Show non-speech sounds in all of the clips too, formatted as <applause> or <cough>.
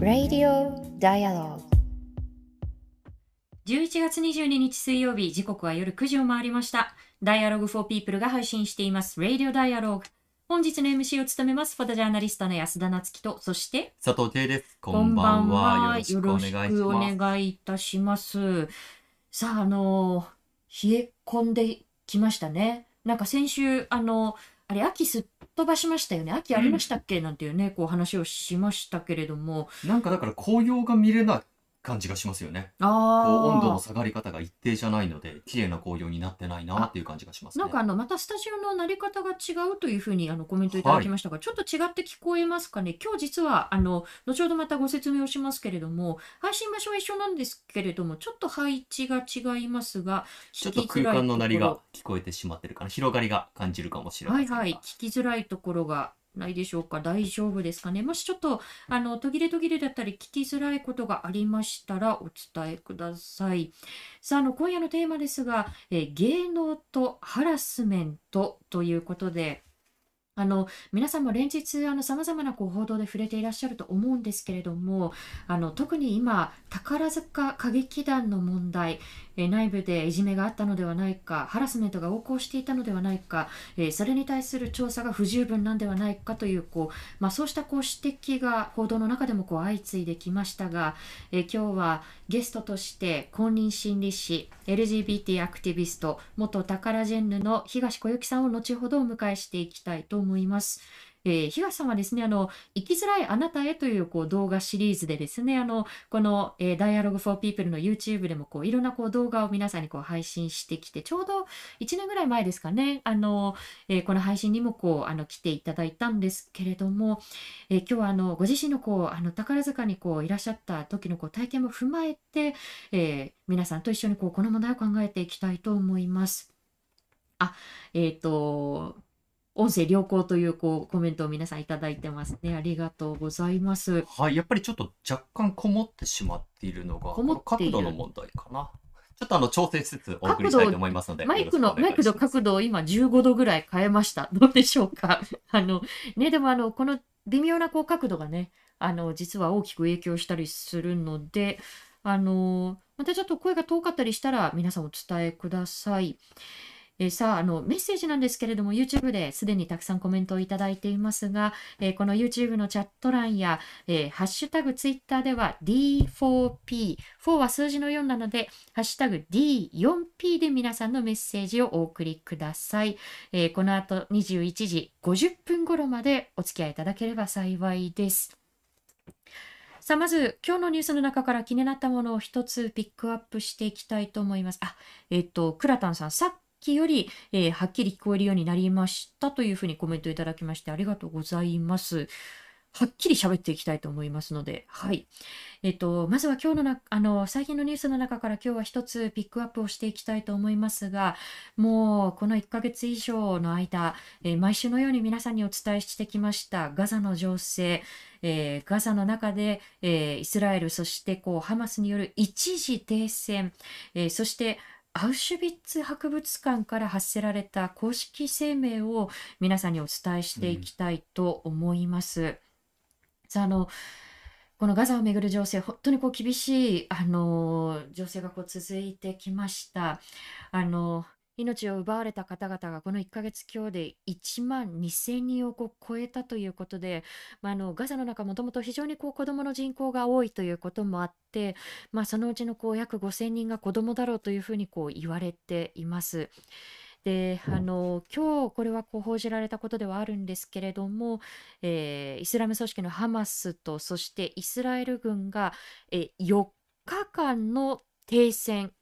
Radio Dialogue 11月22日水曜日、時刻は夜9時を回りました。Dialogue for People が配信しています。Radio Dialogue。本日の MC を務めます、フォトジャーナリストの安田なつきと、そして、佐藤圭です。こんばんは。よろしくお願いいいたします。さあ、あの、冷え込んできましたね。なんか先週、あの、あれ、秋すっ飛ばしましたよね。秋ありましたっけ、なんていうね、こう話をしましたけれども。なんかだから紅葉が見れない感じがしますよね。こうあ温度のあ。下がり方が一定じゃないので、綺麗な紅葉になってないなっていう感じがしますね。なんかあのまたスタジオのなり方が違うというふうにあのコメントいただきましたが、ちょっと違って聞こえますかね？今日実はあの後ほどまたご説明をしますけれども配信場所は一緒なんですけれどもちょっと配置が違いますがちょっと空間の鳴りが聞こえてしまってるかな？広がりが感じるかもしれませんが。はいはい聞きづらいところがないでしょうか？大丈夫ですかね？もしちょっとあの途切れ途切れだったり聞きづらいことがありましたらお伝えください。さああの今夜のテーマですが、え芸能とハラスメントということであの皆さんも連日さまざまなこう報道で触れていらっしゃると思うんですけれどもあの特に今宝塚歌劇団の問題、え内部でいじめがあったのではないかハラスメントが横行していたのではないか、えそれに対する調査が不十分なんではないかというこう、まあ、そうしたこう指摘が報道の中でもこう相次いできましたが、え今日はゲストとして公認心理師 LGBT アクティビスト元タカラジェンヌの東小雪さんを後ほどお迎えしていきたいと思います。えー東さんはですねあの生きづらいあなたへというこう動画シリーズでですねあのこの、えー、Dialogue for People の YouTube でもこういろんなこう動画を皆さんにこう配信してきてちょうど1年ぐらい前ですかねあの、えーこの配信にもこうあの来ていただいたんですけれども、えー今日はあのご自身のこうあの宝塚にこういらっしゃった時のこう体験も踏まえて、えー皆さんと一緒にこうこの問題を考えていきたいと思います。あえっ、と音声良好というこうコメントを皆さんいただいてますね。ありがとうございます。はい。やっぱりちょっと若干こもってしまっているのが、こもっている角度の問題かな。ちょっとあの調整しつつお送りしたいと思いますので。マイクのマイクの角度を今15度ぐらい変えました。どうでしょうか。<laughs> あのねでもあのこの微妙なこう角度がねあの実は大きく影響したりするのであのまたちょっと声が遠かったりしたら皆さんお伝えください。えーさああのメッセージなんですけれども YouTube ですでにたくさんコメントをいただいていますが、えーこの YouTube のチャット欄や、えーハッシュタグ Twitter では D4P 4は数字の4なのでハッシュタグ D4P で皆さんのメッセージをお送りください。えーこの後21時50分頃までお付き合いいただければ幸いです。さあ、まず今日のニュースの中から気になったものを一つピックアップしていきたいと思います。あ、えっ、と、クラタンさん、さっきより、えーはっきり聞こえるようになりましたというふうにコメントいただきましてありがとうございます。はっきり喋っていきたいと思いますので、はい。えっと、まずは今日のな、あの、最近のニュースの中から今日は一つピックアップをしていきたいと思いますが、もうこの1ヶ月以上の間、えー毎週のように皆さんにお伝えしてきましたガザの情勢、えーガザの中で、えーイスラエル、そしてこうハマスによる一時停戦、えーそしてアウシュビッツ博物館から発せられた公式声明を皆さんにお伝えしていきたいと思います。さ、あの、このガザをめぐる情勢、本当にこう厳しい、あの、情勢がこう続いてきました。あの、命を奪われた方々がこの1ヶ月強で1万2000人を超えたということで、まあ、あのガザの中もともと非常にこう子どもの人口が多いということもあって、まあ、そのうちのこう約5000人が子どもだろうというふうにこう言われています。であの今日これはこう報じられたことではあるんですけれども、えーイスラム組織のハマスとそしてイスラエル軍が、えー4日間の停戦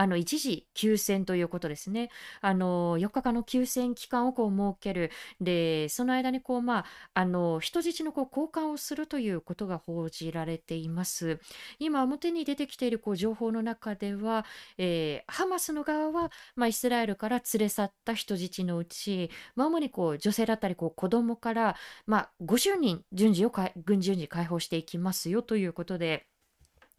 あの一時休戦ということですね。あの4日間の休戦期間をこう設ける。で、その間にこう、まあ、あの人質のこう交換をするということが報じられています。今、表に出てきているこう情報の中では、えーハマスの側は、まあ、イスラエルから連れ去った人質のうち、まあ、主にこう女性だったりこう子供から、まあ、50人順次を軍事順次解放していきますよということで。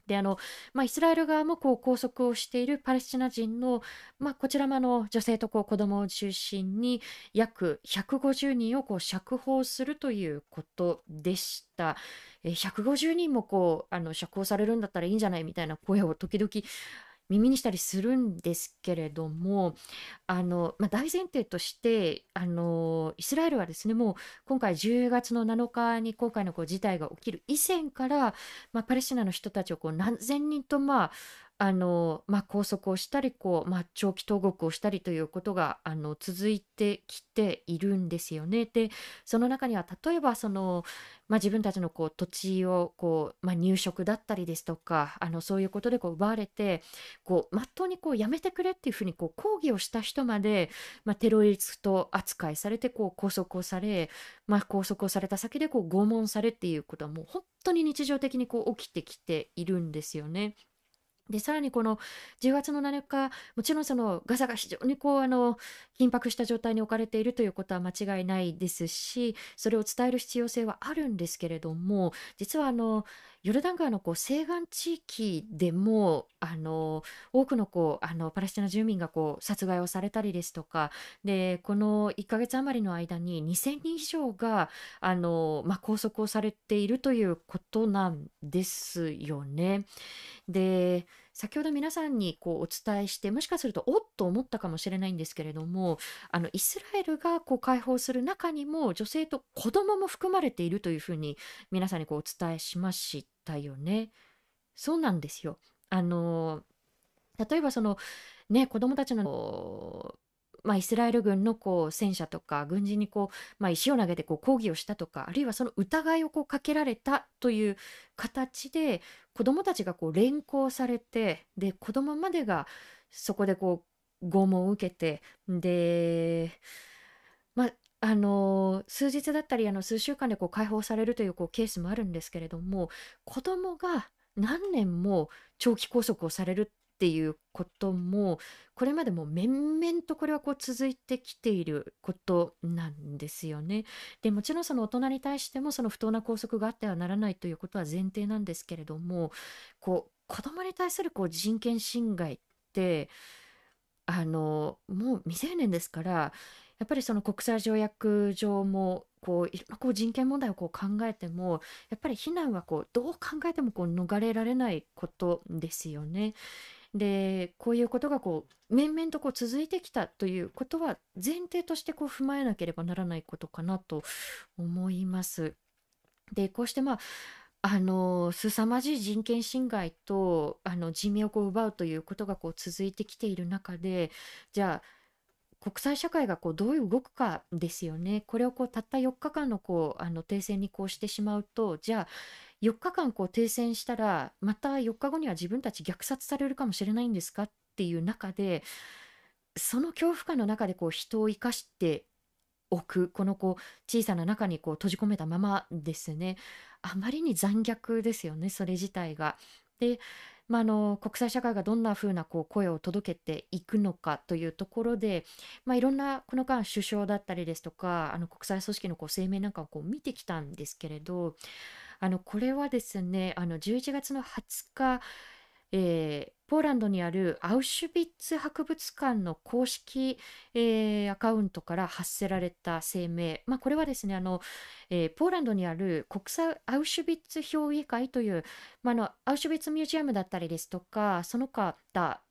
であの、まあ、イスラエル側もこう拘束をしているパレスチナ人の、まあ、こちらもあの女性とこう子供を中心に約150人をこう釈放するということでした。え150人もこうあの釈放されるんだったらいいんじゃないみたいな声を時々耳にしたりするんですけれどもあの、まあ、大前提としてあのイスラエルはですねもう今回10月の7日に今回のこう事態が起きる以前から、まあ、パレスチナの人たちをこう何千人とまああの、まあ、拘束をしたりこう、まあ、長期投獄をしたりということがあの続いてきているんですよね。でその中には例えばその、まあ、自分たちのこう土地をこう、まあ、入植だったりですとかあのそういうことでこう奪われてこうまっとうにこうやめてくれっていうふうにこう抗議をした人まで、まあ、テロリスト扱いされてこう拘束をされ、まあ、拘束をされた先でこう拷問されっていうことはもう本当に日常的にこう起きてきているんですよね。で、さらにこの10月の7日、もちろんそのガザが非常にこう、あの、緊迫した状態に置かれているということは間違いないですし、それを伝える必要性はあるんですけれども、実はあの、ヨルダン川のこう西岸地域でも、あの、多くのこう、あの、パレスチナ住民がこう、殺害をされたりですとか、で、この1ヶ月余りの間に2000人以上が、あの、まあ、拘束をされているということなんですよね。で、先ほど皆さんにこうお伝えしてもしかするとおっと思ったかもしれないんですけれどもあのイスラエルがこう解放する中にも女性と子供も含まれているというふうに皆さんにこうお伝えしましたよね。そうなんですよ。あの例えばそのね子供たちのまあ、イスラエル軍のこう戦車とか軍人にこう、まあ、石を投げてこう抗議をしたとかあるいはその疑いをこうかけられたという形で子どもたちがこう連行されてで子どもまでがそこでこう拷問を受けてでまああの数日だったりあの数週間でこう解放されるというこうケースもあるんですけれども子どもが何年も長期拘束をされるっていうこともこれまでも面々とこれはこう続いてきていることなんですよね。でもちろんその大人に対してもその不当な拘束があってはならないということは前提なんですけれどもこう子供に対するこう人権侵害ってあのもう未成年ですからやっぱりその国際条約上もこういろんなこう人権問題をこう考えてもやっぱり非難はこうどう考えてもこう逃れられないことですよね。でこういうことがこう面々とこう続いてきたということは前提としてこう踏まえなければならないことかなと思います。でこうしてまああの凄まじい人権侵害とあの人命をこう奪うということがこう続いてきている中でじゃあ国際社会がこうどう動くかですよね。これをこうたった4日間のこうあの停戦にこうしてしまうとじゃあ4日間こう停戦したらまた4日後には自分たち虐殺されるかもしれないんですかっていう中でその恐怖感の中でこう人を生かしておくこのこう小さな中にこう閉じ込めたままですねあまりに残虐ですよねそれ自体が。でまあ、の国際社会がどんなふうなこう声を届けていくのかというところで、まあ、いろんなこの間首相だったりですとかあの国際組織のこう声明なんかをこう見てきたんですけれどあのこれはですねあの11月の20日、えー、ポーランドにあるアウシュビッツ博物館の公式、えー、アカウントから発せられた声明、まあ、これはですねあの、えー、ポーランドにある国際アウシュビッツ評議会という、まあ、のアウシュビッツミュージアムだったりですとかその他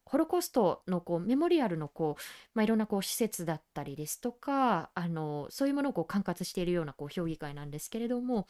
ホロコーストのこうメモリアルのこう、まあ、いろんなこう施設だったりですとかあのそういうものをこう管轄しているようなこう評議会なんですけれども、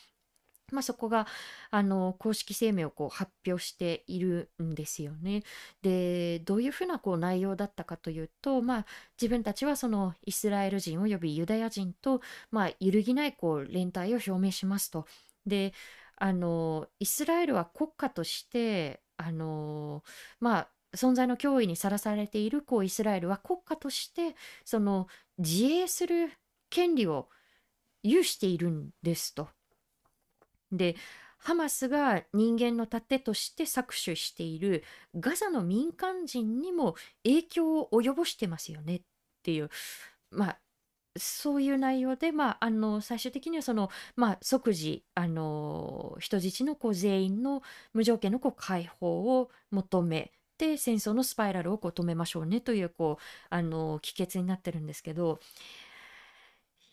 まあ、そこがあの公式声明をこう発表しているんですよね。でどういうふうなこう内容だったかというと、まあ、自分たちはそのイスラエル人およびユダヤ人と、まあ、揺るぎないこう連帯を表明しますと。であのイスラエルは国家としてあのまあ存在の脅威にさらされているこうイスラエルは国家としてその自衛する権利を有しているんですと。でハマスが人間の盾として搾取しているガザの民間人にも影響を及ぼしてますよねっていうまあそういう内容で、まあ、あの最終的にはその、まあ、即時あの人質のこう全員の無条件のこう解放を求めて戦争のスパイラルをこう止めましょうねというこうあの帰結になってるんですけど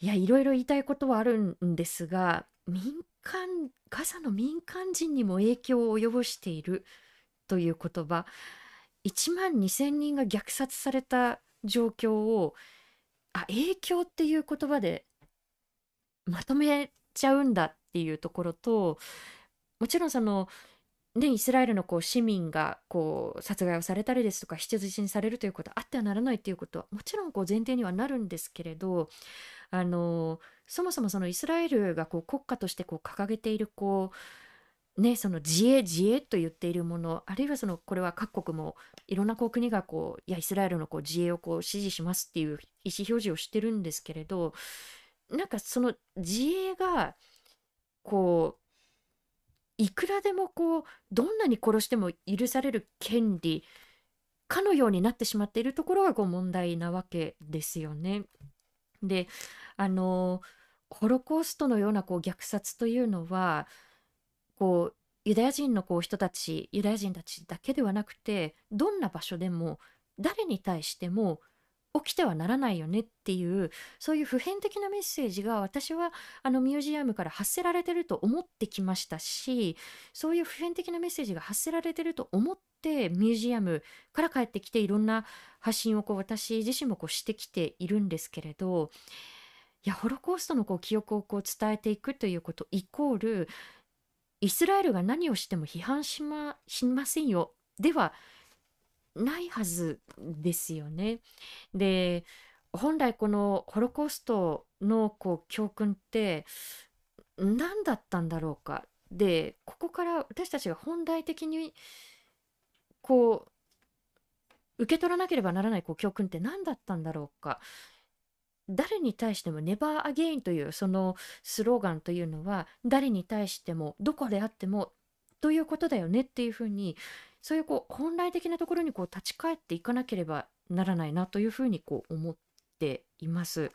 いやいろいろ言いたいことはあるんですが民間ガザの民間人にも影響を及ぼしているという言葉。1万2,000人が虐殺された状況をあ影響っていう言葉でまとめちゃうんだっていうところともちろんそのね、イスラエルのこう市民がこう殺害をされたりですとか人質にされるということはあってはならないということはもちろんこう前提にはなるんですけれどあのそもそもそのイスラエルがこう国家としてこう掲げているこう、ね、その自衛自衛と言っているものあるいはそのこれは各国もいろんなこう国がこういやイスラエルのこう自衛をこう支持しますっていう意思表示をしてるんですけれどなんかその自衛がこういくらでもこうどんなに殺しても許される権利かのようになってしまっているところがこう問題なわけですよね。であのホロコーストのようなこう虐殺というのはこうユダヤ人のこう人たちユダヤ人たちだけではなくてどんな場所でも誰に対しても起きてはならないよねっていうそういう普遍的なメッセージが私はあのミュージアムから発せられてると思ってきましたしそういう普遍的なメッセージが発せられてると思ってミュージアムから帰ってきていろんな発信をこう私自身もこうしてきているんですけれどいやホロコーストのこう記憶をこう伝えていくということイコールイスラエルが何をしても批判しましませんよ。ではないはずですよね。で本来このホロコーストのこう教訓って何だったんだろうかでここから私たちが本来的にこう受け取らなければならないこう教訓って何だったんだろうか誰に対しても「ネバーアゲイン」というそのスローガンというのは誰に対してもどこであってもということだよねっていうふうにそういうこう本来的なところにこう立ち返っていかなければならないなというふうにこう思っています。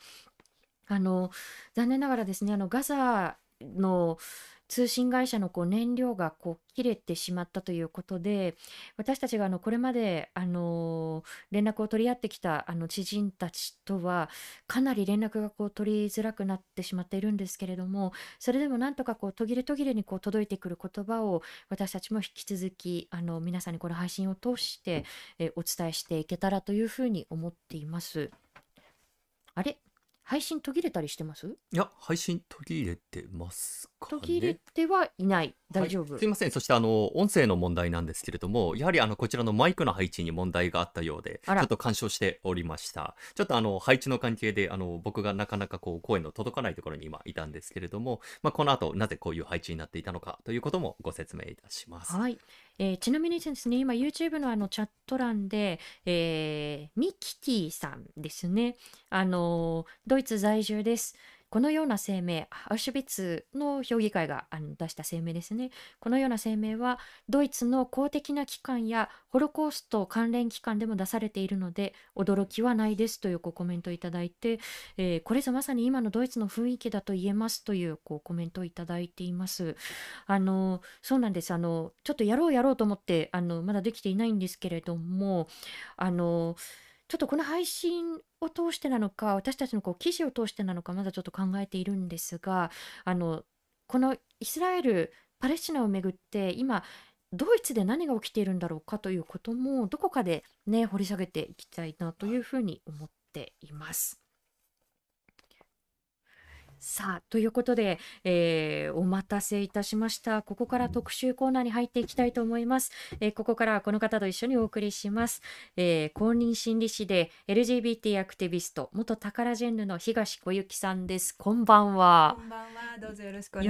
あの残念ながらですねあのガザの通信会社のこう燃料がこう切れてしまったということで私たちがあのこれまであの連絡を取り合ってきたあの知人たちとはかなり連絡がこう取りづらくなってしまっているんですけれどもそれでもなんとかこう途切れ途切れにこう届いてくる言葉を私たちも引き続きあの皆さんにこの配信を通してえお伝えしていけたらというふうに思っています。あれ？配信途切れたりしてます？いや、配信途切れてますか、ね、途切れてはいない大丈夫、はい、すいません。そしてあの音声の問題なんですけれどもやはりあのこちらのマイクの配置に問題があったようでちょっと干渉しておりました。ちょっとあの配置の関係であの僕がなかなかこう声の届かないところに今いたんですけれども、まあ、この後なぜこういう配置になっていたのかということもご説明いたします。はい。えー、ちなみにですね、今 YouTube のあのチャット欄で、えー、ミキティさんですね、あのドイツ在住です。このような声明、アウシュビッツの評議会が出した声明ですね。このような声明は、ドイツの公的な機関やホロコースト関連機関でも出されているので、驚きはないですというコメントをいただいて、えー、これぞまさに今のドイツの雰囲気だと言えますというコメントをいただいています。あの、そうなんです。あの、ちょっとやろうやろうと思って、あの、まだできていないんですけれども、あの、ちょっとこの配信を通してなのか私たちのこう記事を通してなのかまだちょっと考えているんですがあのこのイスラエルパレスチナをめぐって今ドイツで何が起きているんだろうかということもどこかでね掘り下げていきたいなというふうに思っています。さあということで、えー、お待たせいたしました。ここから特集コーナーに入っていきたいと思います、えー、ここからはこの方と一緒にお送りします、えー、公認心理師で LGBT アクティビスト元タカラジェンヌの東小雪さんです。こんばんは。こんばんは。どうぞよろしくお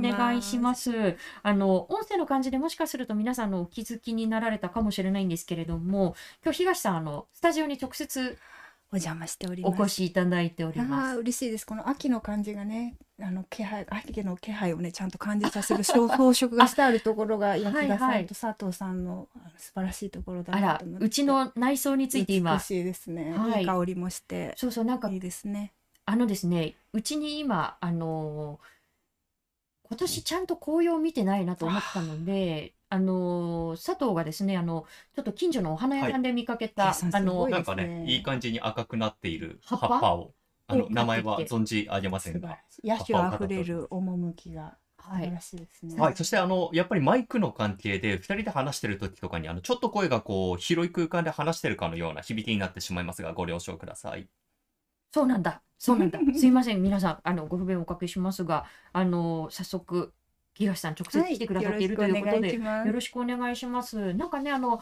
願いします。あの音声の感じでもしかすると皆さんのお気づきになられたかもしれないんですけれども今日東さんあのスタジオに直接お邪魔しております。お越しいただいております。嬉しいです。この秋の感じがね、あの気配、秋の気配をね、ちゃんと感じさせる装 <laughs> 飾がしてあるところが、吉田さんと佐藤さんの素晴らしいところだなと思って。うちの内装について今。美しいですね。はい、いい香りもして。そうそう、なんか。いいですね。あのですね、うちに今、あの今年ちゃんと紅葉を見てないなと思ったので、あの佐藤がですね、あのちょっと近所のお花屋さんで見かけた、はいあのなんかね、いい感じに赤くなっている葉葉っぱを、あのを名前は存じ上げませんが。野手あふれる趣がはい素晴らしいですね。はい、そしてあのやっぱりマイクの関係で2人で話してる時とかにあのちょっと声がこう広い空間で話してるかのような響きになってしまいますがご了承ください。そうなんだ、そうなんだ。<laughs> すいません、皆さん、あのご不便おかけしますが、あの早速、東さん直接来てくださっているということで、よろしくお願いします。なんかね、あの、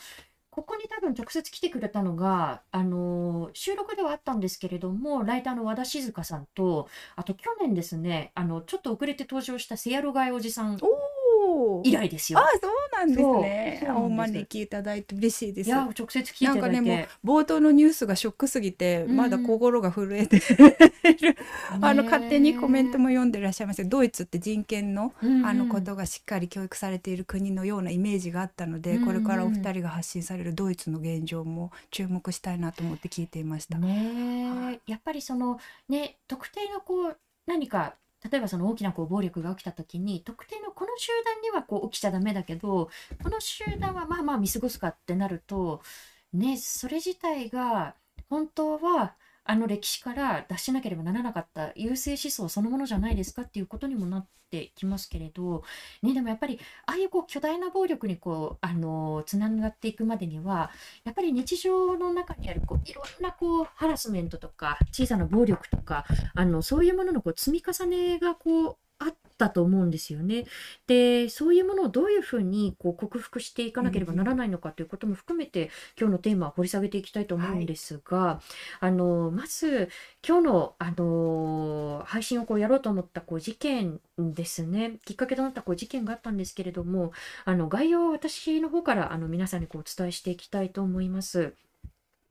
ここに多分直接来てくれたのが、あの、収録ではあったんですけれども、ライターの和田静香さんと、あと去年ですね、あの、ちょっと遅れて登場したセアロガイおじさん。以来ですよ。あ、そうなんですね。お招きいただいて嬉しいです。いや、直接聞いていただいて。なんかね、もう冒頭のニュースがショックすぎて、うんまだ心が震えて <laughs> る。あの勝手にコメントも読んでらっしゃいますドイツって人権のうんあのことがしっかり教育されている国のようなイメージがあったので、うんこれからお二人が発信されるドイツの現状も注目したいなと思って聞いていました。ねえやっぱりそのね特定のこう何か例えばその大きなこう暴力が起きた時に特定のこの集団にはこう起きちゃダメだけどこの集団はまあまあ見過ごすかってなるとねそれ自体が本当はあの歴史から脱しなければならなかった優勢思想そのものじゃないですかっていうことにもなってきますけれど、ね、でもやっぱりああいうこう巨大な暴力にこうあのつながっていくまでにはやっぱり日常の中にあるこういろんなこうハラスメントとか小さな暴力とかあのそういうもののこう積み重ねがこうあったと思うんですよね。でそういうものをどういうふうにこう克服していかなければならないのかということも含めて、今日のテーマは掘り下げていきたいと思うんですが、あのまず今日の、あの配信をこうやろうと思ったこう事件ですねきっかけとなったこう事件があったんですけれどもあの概要を私の方からあの皆さんにこうお伝えしていきたいと思います。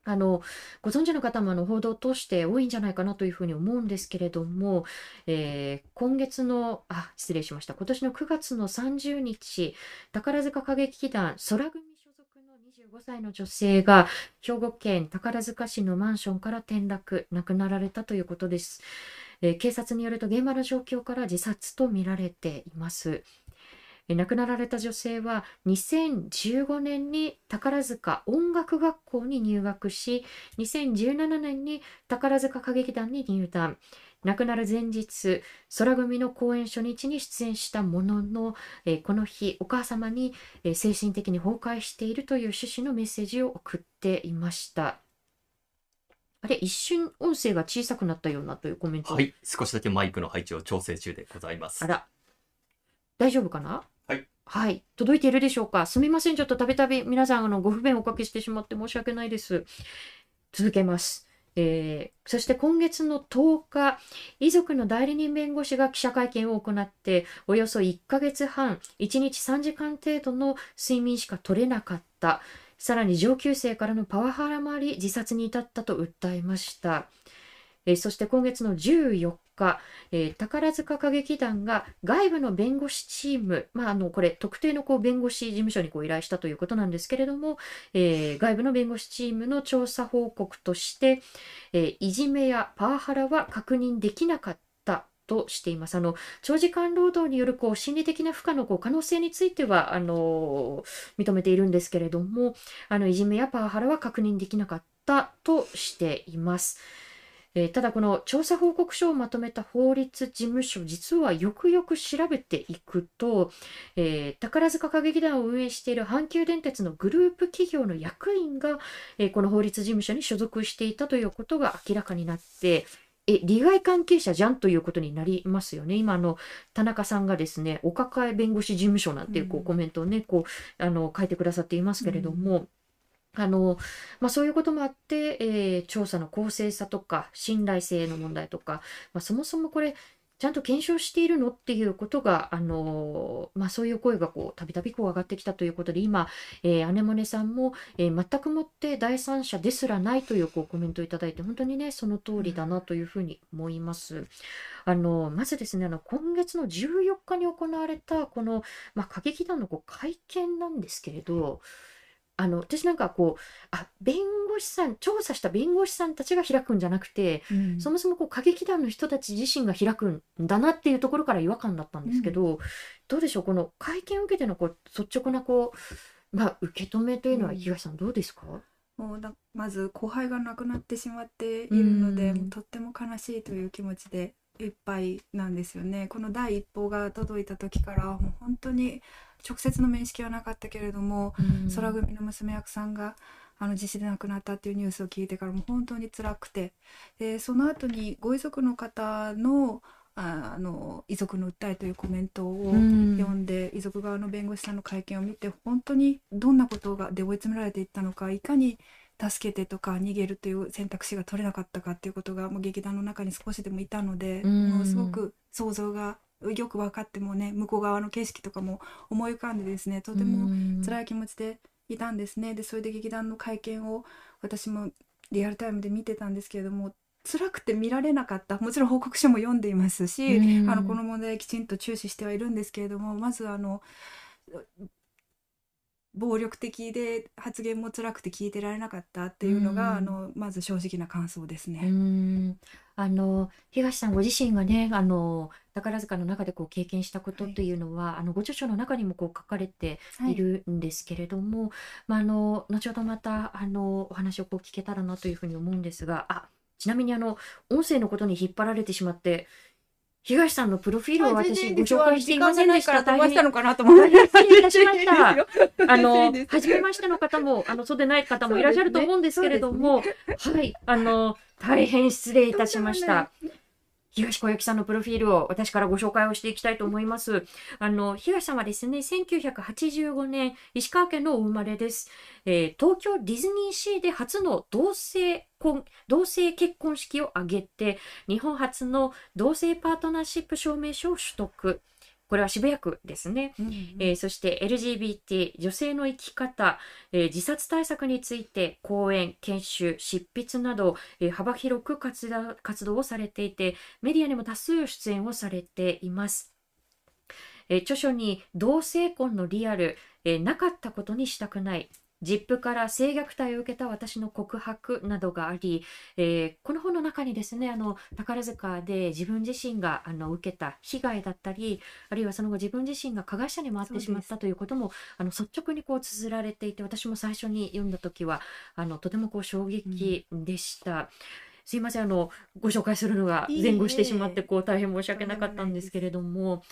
あのご存知の方もあの報道を通して多いんじゃないかなというふうに思うんですけれども、えー今月のあ失礼しました。今年の9月の30日宝塚歌劇団空組所属の25歳の女性が兵庫県宝塚市のマンションから転落亡くなられたということです、えー警察によると現場の状況から自殺とみられています。亡くなられた女性は2015年に宝塚音楽学校に入学し2017年に宝塚歌劇団に入団。亡くなる前日空組の公演初日に出演したものの、えーこの日お母様に、えー精神的に崩壊しているという趣旨のメッセージを送っていました。あれ一瞬音声が小さくなったようなというコメント。はい、少しだけマイクの配置を調整中でございます。あら、大丈夫かな？はい。届いているでしょうか？すみません。ちょっとたびたび皆さん、あの、ご不便をおかけしてしまって申し訳ないです。続けます。えーそして今月の10日、遺族の代理人弁護士が記者会見を行って、およそ1ヶ月半、1日3時間程度の睡眠しか取れなかった。さらに上級生からのパワハラもあり、自殺に至ったと訴えました。えーそして今月の14日、えー宝塚歌劇団が外部の弁護士チーム、まあ、あのこれ特定のこう弁護士事務所にこう依頼したということなんですけれども、えー外部の弁護士チームの調査報告として、えいじめやパワハラは確認できなかったとしています。あの長時間労働によるこう心理的な負荷のこう可能性についてはあの認めているんですけれどもあのいじめやパワハラは確認できなかったとしています。えーただこの調査報告書をまとめた法律事務所実はよくよく調べていくと、えー宝塚歌劇団を運営している阪急電鉄のグループ企業の役員が、えーこの法律事務所に所属していたということが明らかになってえ利害関係者じゃんということになりますよね。今あの田中さんがですねお抱え弁護士事務所なんていうこうんうコメントをねこうあの書いてくださっていますけれども。あのまあ、そういうこともあって、えー調査の公正さとか信頼性の問題とか、まあ、そもそもこれちゃんと検証しているのっていうことが、あのまあ、そういう声がたびたび上がってきたということで今、えー、アネモネさんも、えー全くもって第三者ですらないというこうコメントをいただいて本当にねその通りだなというふうに思います。あのまずですねあの今月の14日に行われたこの、まあ、歌劇団のこう会見なんですけれどあの私なんかこうあ弁護士さん調査した弁護士さんたちが開くんじゃなくて、うん、そもそもこう歌劇団の人たち自身が開くんだなっていうところから違和感だったんですけど、うん、どうでしょうこの会見を受けてのこう率直なこう、まあ、受け止めというのは東さんどうですか、もうだまず後輩が亡くなってしまっているので、とっても悲しいという気持ちでいっぱいなんですよね。この第一報が届いた時からもう本当に直接の面識はなかったけれども、空組の娘役さんがあの地震で亡くなったっていうニュースを聞いてからも本当に辛くて。でその後にご遺族の方のあの遺族の訴えというコメントを読んで、遺族側の弁護士さんの会見を見て本当にどんなことがで追い詰められていったのかいかに助けてとか逃げるという選択肢が取れなかったかっていうことがもう劇団の中に少しでもいたので、もうすごく想像がよく分かってもね向こう側の景色とかも思い浮かんでですねとても辛い気持ちでいたんですね。でそれで劇団の会見を私もリアルタイムで見てたんですけれども辛くて見られなかった。もちろん報告書も読んでいますし、あのこの問題きちんと注視してはいるんですけれどもまずあの暴力的で発言も辛くて聞いてられなかったっていうのが、あのまず正直な感想ですね。あの東さんご自身がねあの宝塚の中でこう経験したことというのは、はい、あのご著書の中にもこう書かれてい。るんですけれども、はい、まあ、あの後ほどまたあのお話をこう聞けたらなというふうに思うんですがあちなみにあの音声のことに引っ張られてしまって東さんのプロフィールを私ご紹介していませんでした。大変したのかなと思って。失礼いたしました。あの、初めましての方も、あの、そうでない方もいらっしゃると思うんですけれども、ねね、はい、あの、大変失礼いたしました。東小雪さんのプロフィールを私からご紹介をしていきたいと思います。あの、東さんはですね、1985年、石川県のお生まれです。えー、東京ディズニーシーで初の同性婚、同性結婚式を挙げて、日本初の同性パートナーシップ証明書を取得。これは渋谷区ですね、うんうん、えー、そして LGBT 女性の生き方、えー、自殺対策について講演研修執筆など、えー、幅広く活動をされていてメディアにも多数出演をされています。え著書に同性婚のリアル、えなかったことにしたくないジップから性虐待を受けた私の告白などがあり、えー、この本の中にですねあの宝塚で自分自身があの受けた被害だったりあるいはその後自分自身が加害者に回ってしまったということもあの率直にこう綴られていて私も最初に読んだ時はあのとてもこう衝撃でした。うんすいませんあのご紹介するのが前後してしまってこう大変申し訳なかったんですけれども。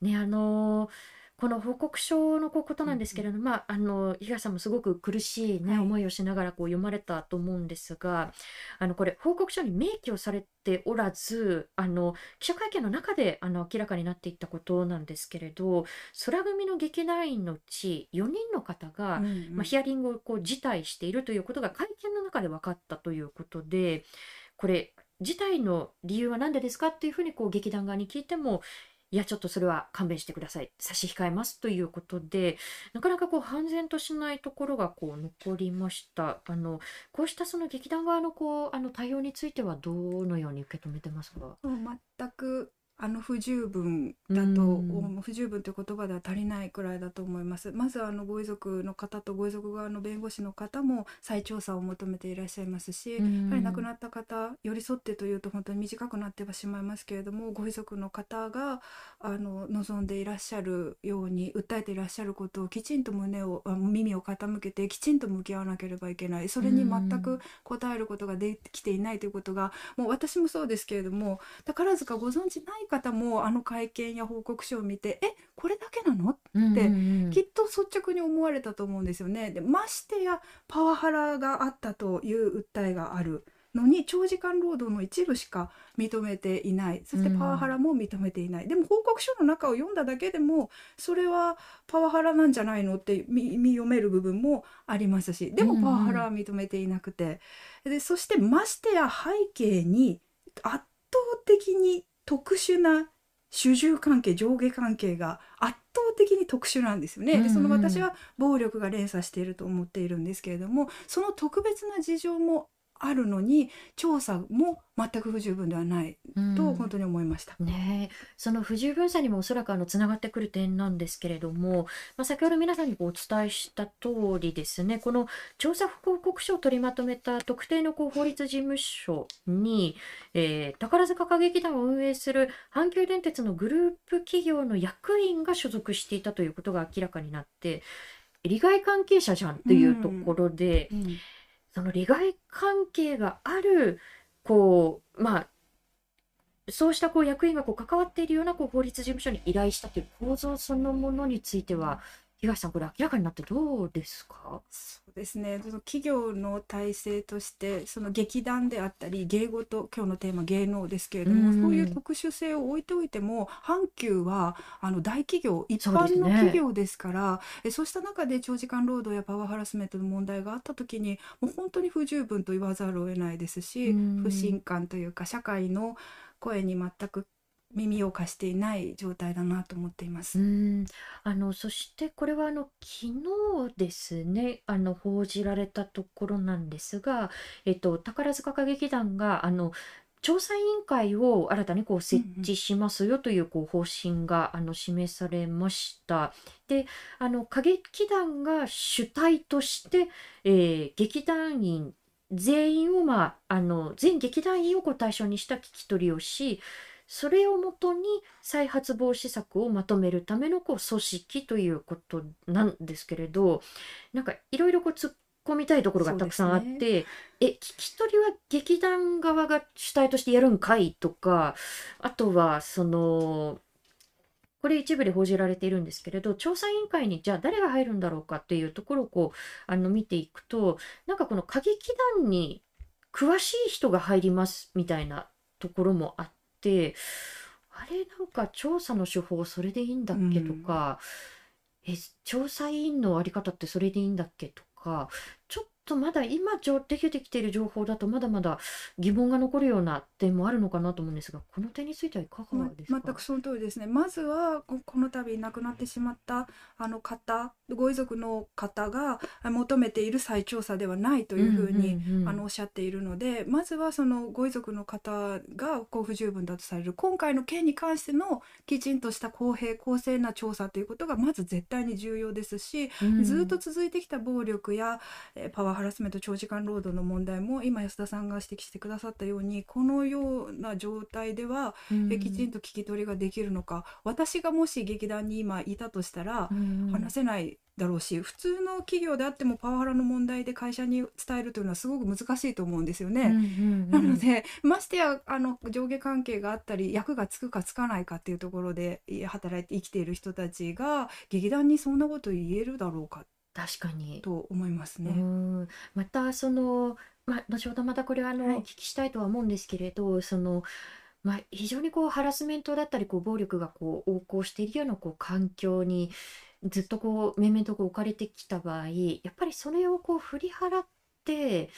ねあのーこの報告書のことなんですけれども、まあ、あの東さんもすごく苦しい、ね、思いをしながらこう読まれたと思うんですがあのこれ報告書に明記をされておらずあの記者会見の中であの明らかになっていったことなんですけれど空組の劇団員のうち4人の方が、うんうん、まあ、ヒアリングをこう辞退しているということが会見の中で分かったということでこれ辞退の理由は何でですかっていうふうにこう劇団側に聞いてもいやちょっとそれは勘弁してください。差し控えますということでなかなかこう半然としないところがこう残りました。あのこうしたその劇団側のこうあの対応についてはどのように受け止めてますか？全くあの不十分だと、うん、不十分という言葉では足りないくらいだと思います。まずあのご遺族の方とご遺族側の弁護士の方も再調査を求めていらっしゃいますし、うん、やはり亡くなった方寄り添ってというと本当に短くなってはしまいますけれどもご遺族の方があの望んでいらっしゃるように訴えていらっしゃることをきちんと胸を耳を傾けてきちんと向き合わなければいけない。それに全く応えることができていないということがもう私もそうですけれども宝塚ご存知ない方もあの会見や報告書を見てえこれだけなの？ってきっと率直に思われたと思うんですよね。でましてやパワハラがあったという訴えがある。のに長時間労働の一部しか認めていない。そしてパワハラも認めていない、うん、でも報告書の中を読んだだけでもそれはパワハラなんじゃないの？って見読める部分もありますしでもパワハラは認めていなくて、うん、でそしてましてや背景に圧倒的に特殊な主従関係上下関係が圧倒的に特殊なんですよね。でその私は暴力が連鎖していると思っているんですけれどもその特別な事情もあるのに調査も全く不十分ではないと本当に思いました。うん、ねその不十分さにもおそらくあのつながってくる点なんですけれども、まあ、先ほど皆さんにお伝えした通りですねこの調査報告書を取りまとめた特定のこう法律事務所に、えー、宝塚歌劇団を運営する阪急電鉄のグループ企業の役員が所属していたということが明らかになって利害関係者じゃんというところで。うんうんその利害関係があるこうまあそうしたこう役員がこう関わっているようなこう法律事務所に依頼したという構造そのものについては東さんこれ明らかになってどうですか？ですね。その企業の体制としてその劇団であったり芸事今日のテーマ芸能ですけれども、うん、そういう特殊性を置いておいても阪急はあの大企業一般の企業ですからそう,、そうした中で長時間労働やパワーハラスメントの問題があった時にもう本当に不十分と言わざるを得ないですし、うん、不信感というか社会の声に全く耳を貸していない状態だなと思っています。あのそしてこれはあの昨日ですねあの報じられたところなんですが、えっと、宝塚歌劇団があの調査委員会を新たにこう設置しますよというこう方針があの示されました。であの歌劇団が主体として、えー、劇団員全員を、まあ、あの全劇団員をこう対象にした聞き取りをしそれをもとに再発防止策をまとめるためのこう組織ということなんですけれどなんかいろいろこう突っ込みたいところがたくさんあって、ね、え聞き取りは劇団側が主体としてやるんかいとかあとはそのこれ一部で報じられているんですけれど調査委員会にじゃあ誰が入るんだろうかっていうところをこうあの見ていくとなんかこの歌劇団に詳しい人が入りますみたいなところもあってあれなんか調査の手法それでいいんだっけとか、うん、え調査委員のあり方ってそれでいいんだっけとかちょっとまだ今できてきている情報だとまだまだ疑問が残るような点もあるのかなと思うんですがこの点についてはいかがですか、ま、全くその通りですね。まずはこの度亡くなってしまったあの方ご遺族の方が求めている再調査ではないというふうに、あのおっしゃっているのでまずはそのご遺族の方がこう不十分だとされる今回の件に関してのきちんとした公平公正な調査ということがまず絶対に重要ですし、うん、ずっと続いてきた暴力やパワーハラスメント長時間労働の問題も今安田さんが指摘してくださったようにこのような状態では、うん、きちんと聞き取りができるのか。私がもし劇団に今いたとしたら、話せないだろうし普通の企業であってもパワハラの問題で会社に伝えるというのはすごく難しいと思うんですよね。うんうんうん、なのでましてやあの上下関係があったり役がつくかつかないかっていうところで働いて生きている人たちが劇団にそんなこと言えるだろうか確かに。と思いますね。またその、まあ、後ほどまたこれはあの、はい、お聞きしたいとは思うんですけれどその、まあ、非常にこうハラスメントだったりこう暴力がこう横行しているようなこう環境にずっとこう面々とこう置かれてきた場合やっぱりそれをこう振り払って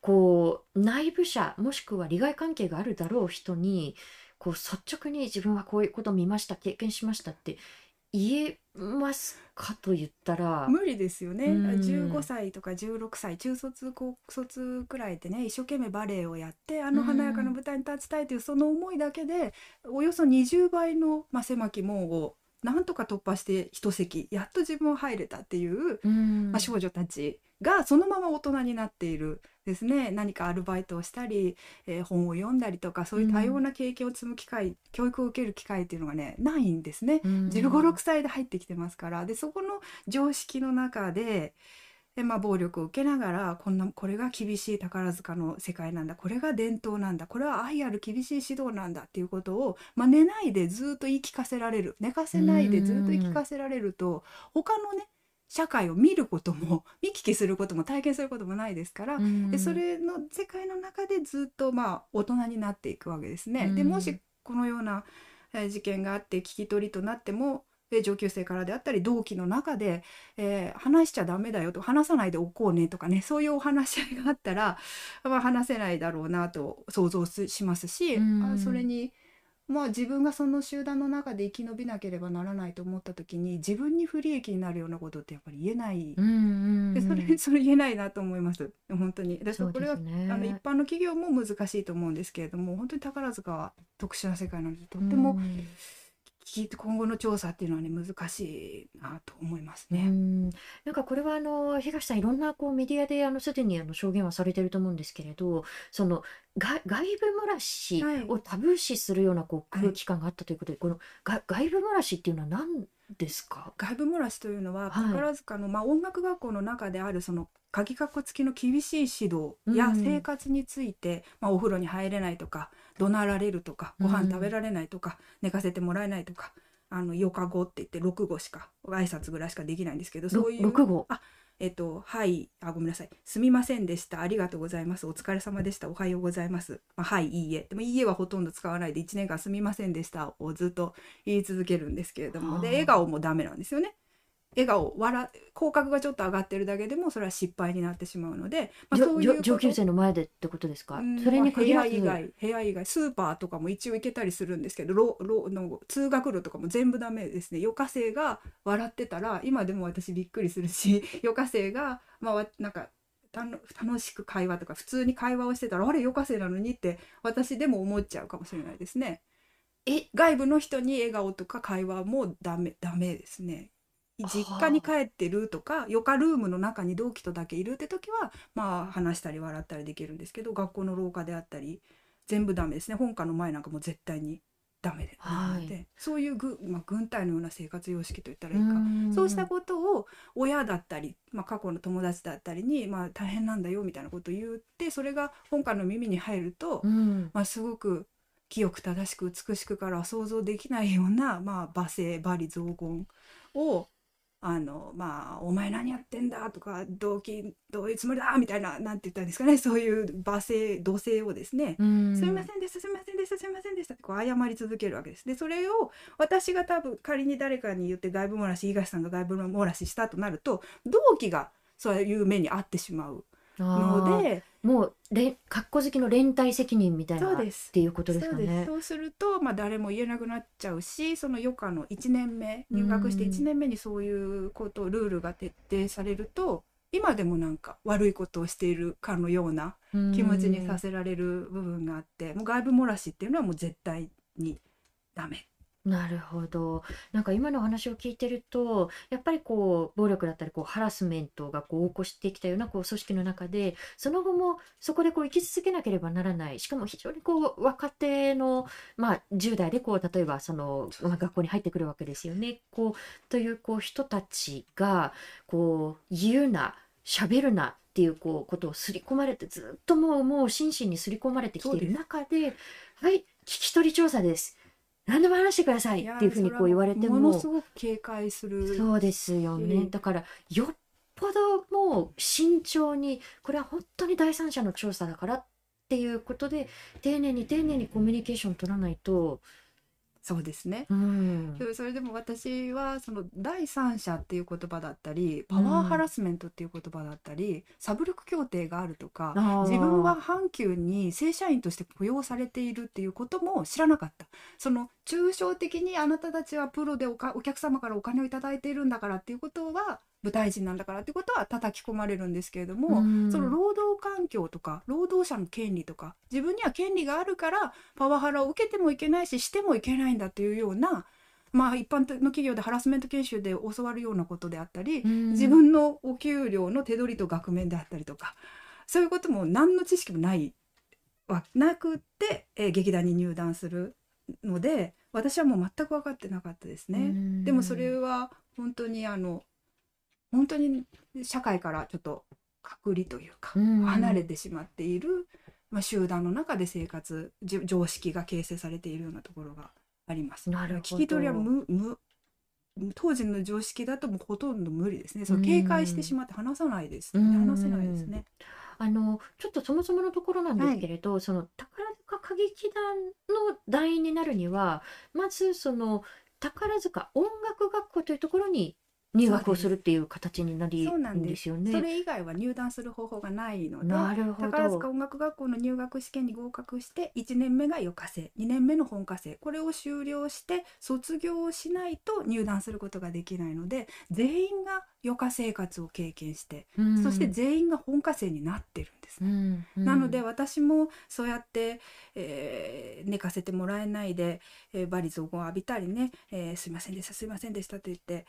こう内部者もしくは利害関係があるだろう人にこう率直に自分はこういうことを見ました経験しましたって言えますかと言ったら無理ですよね、うん、15歳とか16歳中卒高卒くらいでね一生懸命バレエをやってあの華やかな舞台に立ちたいというその思いだけで、およそ20倍の、まあ、狭き門をなんとか突破して一席やっと自分は入れたっていう、うん、まあ、少女たちがそのまま大人になっているですね。何かアルバイトをしたり、えー、本を読んだりとかそういう多様な経験を積む機会、うん、教育を受ける機会っていうのがねないんですね。うん、1 5 6歳で入ってきてますから。でそこの常識の中でで、まあ、暴力を受けながらこんなこれが厳しい宝塚の世界なんだこれが伝統なんだこれは愛ある厳しい指導なんだっていうことを、まあ、寝ないでずっと言い聞かせられる。寝かせないでずっと言い聞かせられると他のね社会を見ることも <laughs> 見聞きすることも体験することもないですから、でそれの世界の中でずっとまあ大人になっていくわけですね。でもしこのような事件があって聞き取りとなってもで上級生からであったり同期の中で、えー、話しちゃダメだよと話さないでおこうねとかねそういうお話し合いがあったら、まあ、話せないだろうなと想像しますし、あそれに。まあ自分がその集団の中で生き延びなければならないと思った時に自分に不利益になるようなことってやっぱり言えない。ででそれ <laughs> それ言えないなと思います。本当に。でそうこれはねあの一般の企業も難しいと思うんですけれども本当に宝塚は特殊な世界なのでとってもうん聞いて今後の調査っていうのはね難しいなと思いますうね。ん。なんかこれはあの東さんいろんなこうメディアであのすでにあの証言はされてると思うんですけれどそのが外部漏らしをタブー視するようなこうはい空気感があったということで、このが外部漏らしっていうのは何ですか？外部漏らしというのははい。宝塚の、まあ、音楽学校の中であるその鍵括弧付きの厳しい指導やうん。生活について、まあ、お風呂に入れないとか怒鳴られるとかご飯食べられないとか、寝かせてもらえないとかあの4日後って言って6語しか挨拶ぐらいしかできないんですけどそういう6号あえっと、はい、あ、ごめんなさい。すみませんでした。ありがとうございます。お疲れ様でした。おはようございます。まあ、はい、いいえ。でも、いいえはほとんど使わないで、1年間すみませんでしたをずっと言い続けるんですけれども、で、はあ笑顔もダメなんですよね。笑顔、笑、口角がちょっと上がってるだけでも、それは失敗になってしまうので、まあ、そういう上級生の前でってことですか？うんそれに限らず、まあ部屋以外部屋以外スーパーとかも一応行けたりするんですけどの通学路とかも全部ダメですね。余暇生が笑ってたら今でも私びっくりするし <laughs> 余暇生がまあわなんか楽しく会話とか普通に会話をしてたらあれ余暇生なのにって私でも思っちゃうかもしれないですね。え？外部の人に笑顔とか会話もダメダメですね。実家に帰ってるとか余暇ルームの中に同期とだけいるって時はまあ話したり笑ったりできるんですけど学校の廊下であったり全部ダメですね。本科の前なんかもう絶対にダメで、はい。そういうぐ、まあ、軍隊のような生活様式といったらいいか、ん。そうしたことを親だったり、まあ、過去の友達だったりに、まあ、大変なんだよみたいなことを言ってそれが本家の耳に入ると、うん。まあ、すごく清く正しく美しくからは想像できないような、まあ、罵声罵詈雑言をあのまあ「お前何やってんだ」とか「動機どういうつもりだ」みたいななんて言ったんですかね。そういう罵声怒声をですね。うん。すみませんでしたすみませんでしたすみませんでしたってこう謝り続けるわけです。でそれを私が多分仮に誰かに言って外部漏らし東さんが外部漏らししたとなると同期がそういう目に遭ってしまうのでもうれかっこ好きの連帯責任みたいなっそうですていうことですそうですかね。そうすると、まあ、誰も言えなくなっちゃうしその余暇の1年目入学してうん1年目にそういうことルールが徹底されると今でもなんか悪いことをしているかのような気持ちにさせられる部分があってもう外部漏らしっていうのはもう絶対にダメ。なるほど。なんか今のお話を聞いてると、やっぱりこう暴力だったりこうハラスメントがこう起こしてきたようなこう組織の中で、その後もそこでこう生き続けなければならない。しかも非常にこう若手のまあ10代でこう例えばそのまあ学校に入ってくるわけですよね。こうというこう人たちがこう言うな、喋るな。っていうこうことを刷り込まれてずっともうもう心身に刷り込まれてきている中で「はい聞き取り調査です」何でも話してくださいやっていうふうにこう言われても。ものすごく警戒するそうですよね、うん。だからよっぽどもう慎重にこれは本当に第三者の調査だからっていうことで丁寧に丁寧にコミュニケーション取らないと、そうですね。うん。それでも私はその第三者っていう言葉だったりパワーハラスメントっていう言葉だったり、サブルク協定があるとか自分は阪急に正社員として雇用されているっていうことも知らなかった。その抽象的にあなたたちはプロでおかお客様からお金をいただいているんだからっていうことは舞台人なんだからっていうことは叩き込まれるんですけれども、うん。その労働環境とか労働者の権利とか自分には権利があるからパワハラを受けてもいけないししてもいけないんだっていうようなまあ一般の企業でハラスメント研修で教わるようなことであったり、うん。自分のお給料の手取りと額面であったりとかそういうことも何の知識もないはなくって、えー劇団に入団するので私はもう全く分かってなかったですね。うんでもそれは本当にあの本当に社会からちょっと隔離というか、うん離れてしまっている、まあ、集団の中で生活じ常識が形成されているようなところがあります。なるほど聞き取りは無無当時の常識だともうほとんど無理ですね。そう警戒してしまって話さないです、話せないですね。あのちょっとそもそものところなんですけれど、その宝塚歌劇団の団員になるにはまずその宝塚音楽学校というところに入学をするっていう形になりそうなんでですよね。それ以外は入団する方法がないので宝塚音楽学校の入学試験に合格して1年目が余課生2年目の本科生これを修了して卒業をしないと入団することができないので全員が余課生活を経験して、うん。そして全員が本科生になってるんです。ね。うんうん。なので私もそうやって、えー寝かせてもらえないで、えー、罵詈雑言を浴びたりね、えーすいませんでしたすいませんでしたと言って、えー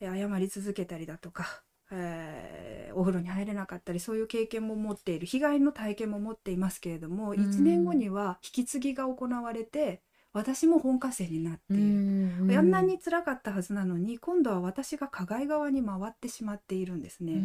謝り続けたりだとか、えーお風呂に入れなかったりそういう経験も持っている被害の体験も持っていますけれども、ん。1年後には引き継ぎが行われて私も本科生になってういる。んあんなに辛かったはずなのに今度は私が加害側に回ってしまっているんですね。う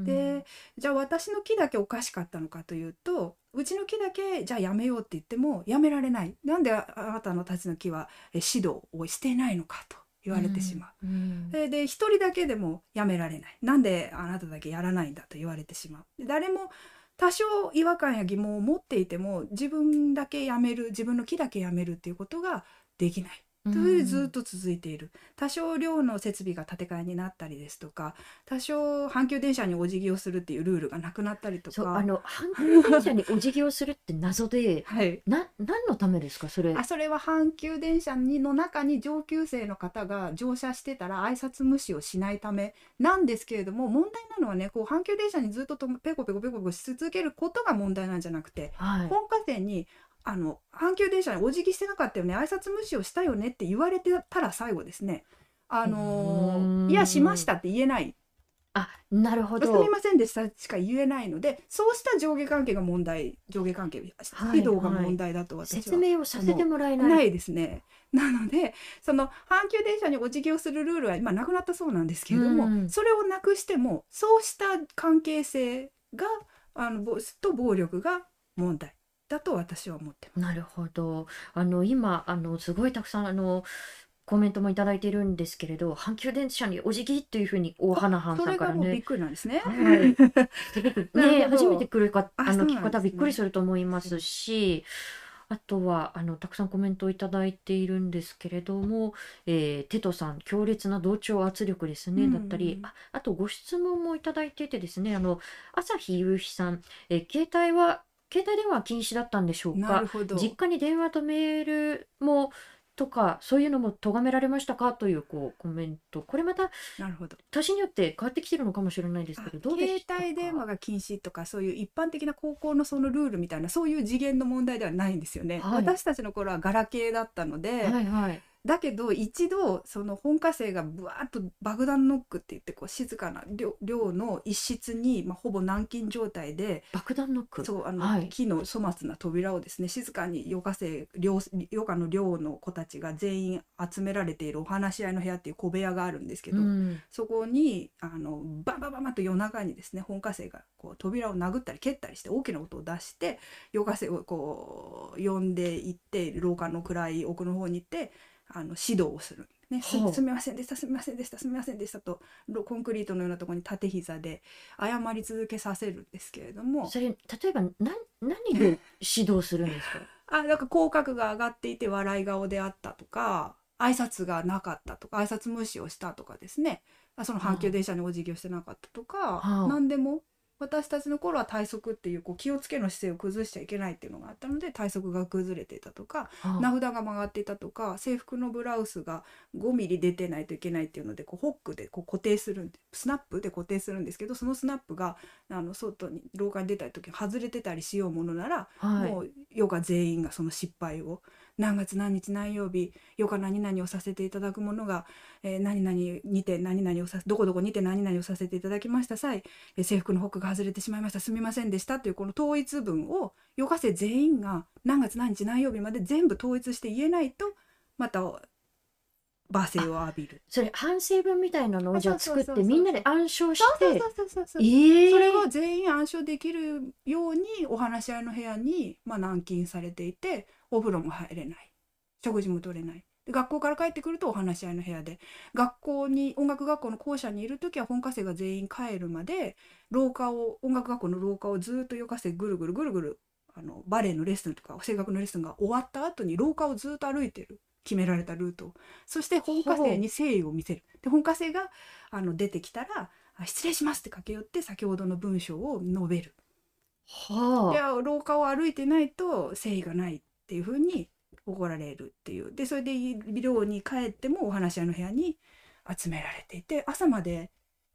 んでじゃあ私の木だけおかしかったのかというとうちの木だけじゃあやめようって言ってもやめられない。なんでああなたのたちの木はえ指導をしていないのかと言われてしまう。うんでで一人だけでもやめられない。なんであなただけやらないんだと言われてしまう。で誰も多少違和感や疑問を持っていても自分だけやめる自分の木だけやめるっていうことができないずっと続いている。多少量の設備が建て替えになったりですとか多少阪急電車にお辞儀をするっていうルールがなくなったりとか。そうあの阪急電車にお辞儀をするって謎ではい。な何のためですかそれ？あそれは阪急電車にの中に上級生の方が乗車してたら挨拶無視をしないためなんですけれども問題なのはねこう阪急電車にずっととペコペコペコペコし続けることが問題なんじゃなくてはい。本科生にあの阪急電車にお辞儀してなかったよね挨拶無視をしたよねって言われてたら最後ですね。あのいやしましたって言えない。あなるほすどみませんでしたしか言えないのでそうした上下関係が問題上下関係はい指導が問題だと私は説明をさせてもらえない。ないですね。なのでその阪急電車にお辞儀をするルールは今なくなったそうなんですけれども、うん。それをなくしてもそうした関係性があのぼと暴力が問題だと私は思ってます。なるほど。あの今あのすごいたくさんあのコメントもいただいているんですけれど、阪急電車にお辞儀っていうふうに大花藩そさんからね。れがもうびっくりなんですね。はい。<laughs> ね初めて来るかああの聞く方びっくりすると思いますし。あとはあのたくさんコメントをいただいているんですけれども、えーテトさん強烈な同調圧力ですね、うんだったりああとご質問もいただいていてですねあの朝日夕日さん、えー携帯は携帯電話は禁止だったんでしょうか？なるほど。実家に電話とメールもとかそういうのも咎められましたか？というこうコメントこれまたなるほど。年によって変わってきてるのかもしれないですけどどうで携したか？帯電話が禁止とかそういう一般的な高校のそのルールみたいなそういう次元の問題ではないんですよね。はい私たちの頃はガラケーだったので、はいはいだけど一度その本科生がぶわーっと爆弾ノックって言ってこう静かな寮寮の一室に、まあ、ほぼ軟禁状態で爆弾ノック？そうあの、はい。木の粗末な扉をですね静かに余課生寮余課の寮の子たちが全員集められているお話し合いの部屋っていう小部屋があるんですけど、うん。そこにあのバンバンバンバンと夜中にですね本科生がこう扉を殴ったり蹴ったりして大きな音を出して夜課生をこう呼んでいって廊下の暗い奥の方に行ってあの指導をする。ね、すすみませんでしたすみませんでしたすみませんでしたとロコンクリートのようなところに縦膝で謝り続けさせるんですけれども。それ例えば何何で指導するんですか？<laughs> あなんか口角が上がっていて笑い顔であったとか挨拶がなかったとか挨拶無視をしたとかですね。あその阪急電車にお辞儀をしてなかったとか、はあ。何でも私たちの頃は体側っていうこう気をつけの姿勢を崩しちゃいけないっていうのがあったので体側が崩れていたとかはあ。名札が曲がっていたとか制服のブラウスが5ミリ出てないといけないっていうのでこうホックでこう固定するんでスナップで固定するんですけどそのスナップがあの外に廊下に出た時に外れてたりしようものならはい。もうヨガ全員がその失敗を何月何日何曜日ヨガ何々をさせていただくものが、えー何々にて何々をさどこどこにて何々をさせていただきました際、えー制服のホックが外れてしまいました。すみませんでした。というこの統一文をヨガ生全員が何月何日何曜日まで全部統一して言えないとまた罵声を浴びる。それ反省文みたいなのをじゃあ作ってみんなで暗唱してそれが全員暗唱できるようにお話し合いの部屋に、まあ、軟禁されていてお風呂も入れない。食事も取れない。で学校から帰ってくるとお話し合いの部屋で。学校に音楽学校の校舎にいる時は本科生が全員帰るまで廊下を音楽学校の廊下をずっと夜課生ぐるぐるぐるぐるあのバレエのレッスンとか声楽のレッスンが終わった後に廊下をずっと歩いてる。決められたルートそして本科生に誠意を見せる。で本科生があの出てきたら「失礼します」って駆け寄って先ほどの文章を述べる。はあ、で廊下を歩いてないと誠意がないっていうふうに怒られるっていう。でそれでビデオに帰ってもお話し合いの部屋に集められていて朝まで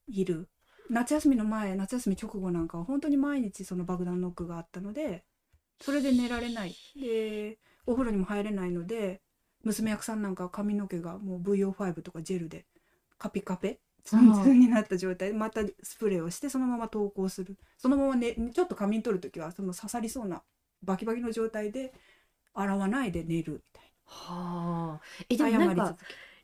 いる。夏休みの前夏休み直後なんかは本当に毎日その爆弾ノックがあったのでそれで寝られない。でお風呂にも入れないので娘役さんなんか髪の毛がもう VO5 とかジェルでカピカペツンツンになった状態でまたスプレーをしてそのまま投稿する。そのままねちょっと仮眠取る時はその刺さりそうなバキバキの状態で洗わないで寝るみたいな。はあ、えでもなんか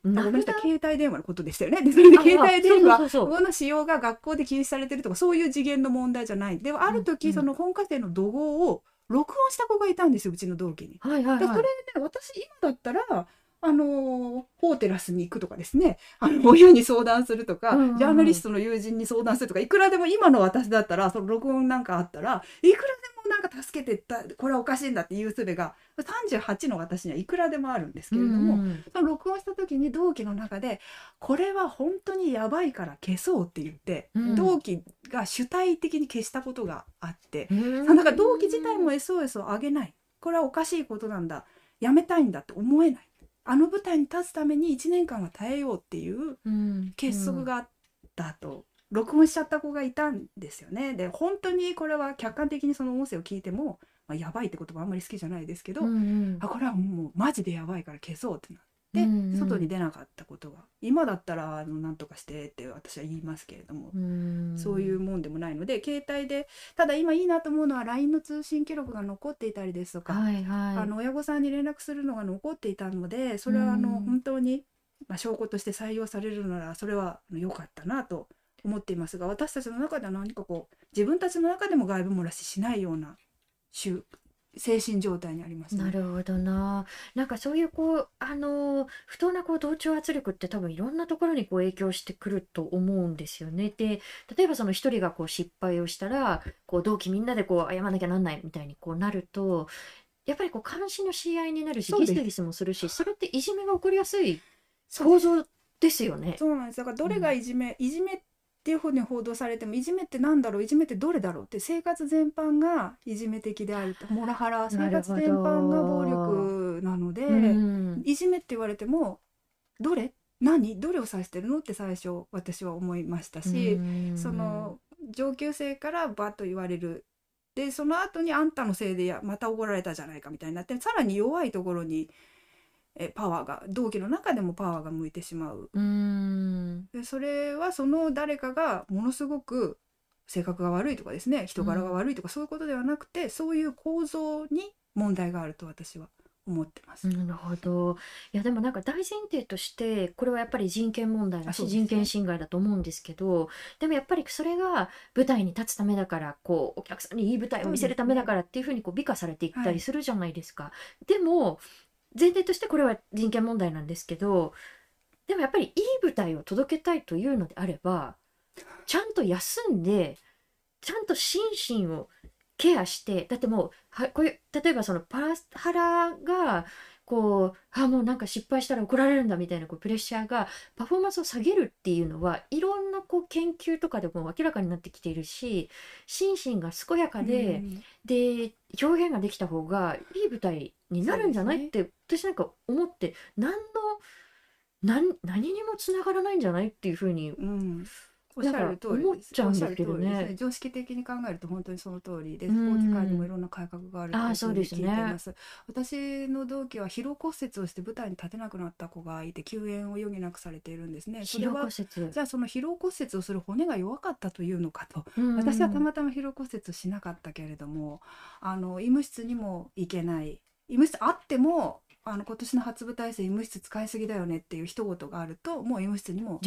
ごめんなさい携帯電話のことでしたよね。でそれで携帯電話の使用が学校で禁止されてるとかそういう次元の問題じゃない。でもある時、その本科生の怒号を録音した子がいたんですようちの同期に。はいはいはい、それで、ね、私今だったらあのホーテラスに行くとかですね。あの親に相談するとか、うんうん、ジャーナリストの友人に相談するとかいくらでも今の私だったらその録音なんかあったらいくらでもなんか助けてったこれはおかしいんだって言う術が38の私にはいくらでもあるんですけれども、うんうん、その録音した時に同期の中でこれは本当にやばいから消そうって言って、うん、同期が主体的に消したことがあって、うん、だから同期自体も SOS を上げない。これはおかしいことなんだ。やめたいんだと思えない。あの舞台に立つために1年間は耐えようっていう結束があったと、録音しちゃった子がいたんですよね。で本当にこれは客観的にその音声を聞いても、まあ、やばいって言葉あんまり好きじゃないですけど、うんうん、あこれはもうマジでやばいから消そうってなうんうん、外に出なかったことが今だったらあの何とかしてって私は言いますけれども、うそういうもんでもないので携帯でただ今いいなと思うのは LINE の通信記録が残っていたりですとか、はいはい、あの親御さんに連絡するのが残っていたのでそれはあの本当に、まあ、証拠として採用されるならそれは良かったなと思っていますが私たちの中では何かこう自分たちの中でも外部漏らししないような精神状態にあります、ね、なるほどな。なんかそういうこうあの不当なこう同調圧力って多分いろんなところにこう影響してくると思うんですよね。で例えばその一人がこう失敗をしたらこう同期みんなでこう謝らなきゃなんないみたいにこうなるとやっぱりこう監視の試合になるしギスギスもするしそれっていじめが起こりやすい構造ですよね。そうなんですだからどれがいじめ、うん、いじめっていうふうに報道されてもいじめってなんだろういじめってどれだろうって生活全般がいじめ的であるとモラハラ生活全般が暴力なので、いじめって言われてもどれ？何？どれを指してるの？って最初私は思いましたし、その上級生からバッと言われる。でその後にあんたのせいでやまた怒られたじゃないかみたいになってさらに弱いところにえパワーが同期の中でもパワーが向いてしまうでそれはその誰かがものすごく性格が悪いとかですね人柄が悪いとかそういうことではなくて、そういう構造に問題があると私は思ってます。なるほど。いやでもなんか大前提としてこれはやっぱり人権問題だし、ね、人権侵害だと思うんですけどでもやっぱりそれが舞台に立つためだからこうお客さんにいい舞台を見せるためだからっていうふうにこう美化されていったりするじゃないですか。はい、でも前提としてこれは人権問題なんですけどでもやっぱりいい舞台を届けたいというのであればちゃんと休んでちゃんと心身をケアしてだってもうはこういう例えばそのパラハラがこうあもうなんか失敗したら怒られるんだみたいなこうプレッシャーがパフォーマンスを下げるっていうのはいろんなこう研究とかでも明らかになってきているし心身が健やかで、うん、で表現ができた方がいい舞台になるんじゃない、ね、って私なんか思って何の何何にもつながらないんじゃない？っていうふうに、うんおっしゃる通り思っちゃうんですけどね。常識的に考えると本当にその通りでスポーツ界にもいろんな改革があると聞いています、ね、私の同期は疲労骨折をして舞台に立てなくなった子がいて休園を余儀なくされているんですね。それはじゃあその疲労骨折をする骨が弱かったというのかと、私はたまたま疲労骨折しなかったけれどもあの医務室にも行けない。医務室あってもあの今年の初舞台生医務室使いすぎだよねっていう一言があるともう医務室にも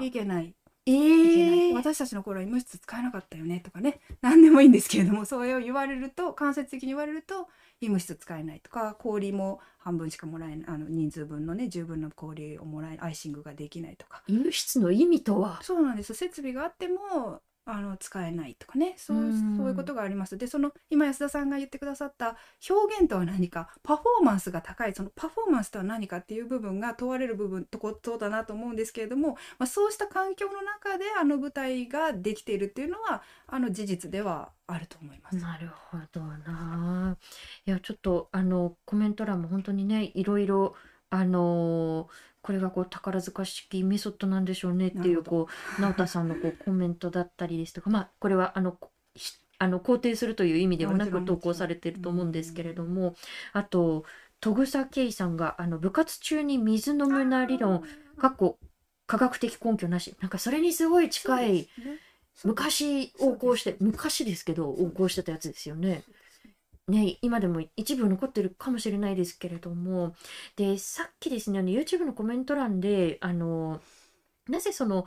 行けないえー、私たちの頃は医務室使えなかったよねとかね。何でもいいんですけれどもそれを言われると間接的に言われると医務室使えないとか氷も半分しかもらえないあの人数分のね十分な氷をもらえアイシングができないとか。医務室の意味とは？そうなんです。設備があってもあの使えないとかねそううんそういうことがあります。でその今安田さんが言ってくださった表現とは何かパフォーマンスが高いそのパフォーマンスとは何かっていう部分が問われる部分とことだなと思うんですけれども、まあ、そうした環境の中であの舞台ができているっていうのはあの事実ではあると思います。なるほどな。いや、ちょっと、あの、コメント欄も本当にね、いろいろ、あのこれがこう宝塚式メソッドなんでしょうねっていう、こう、直太さんのこうコメントだったりですとか、まあ、これは、あの、ひあの肯定するという意味ではなく投稿されてると思うんですけれども、あと、戸草圭さんが、あの、部活中に水飲むな理論、かっこ科学的根拠なし。なんかそれにすごい近い、昔横行して、昔ですけど、横行してたやつですよね。ね、今でも一部残ってるかもしれないですけれども、で、さっきですね、あの YouTube のコメント欄で、あの、なぜその、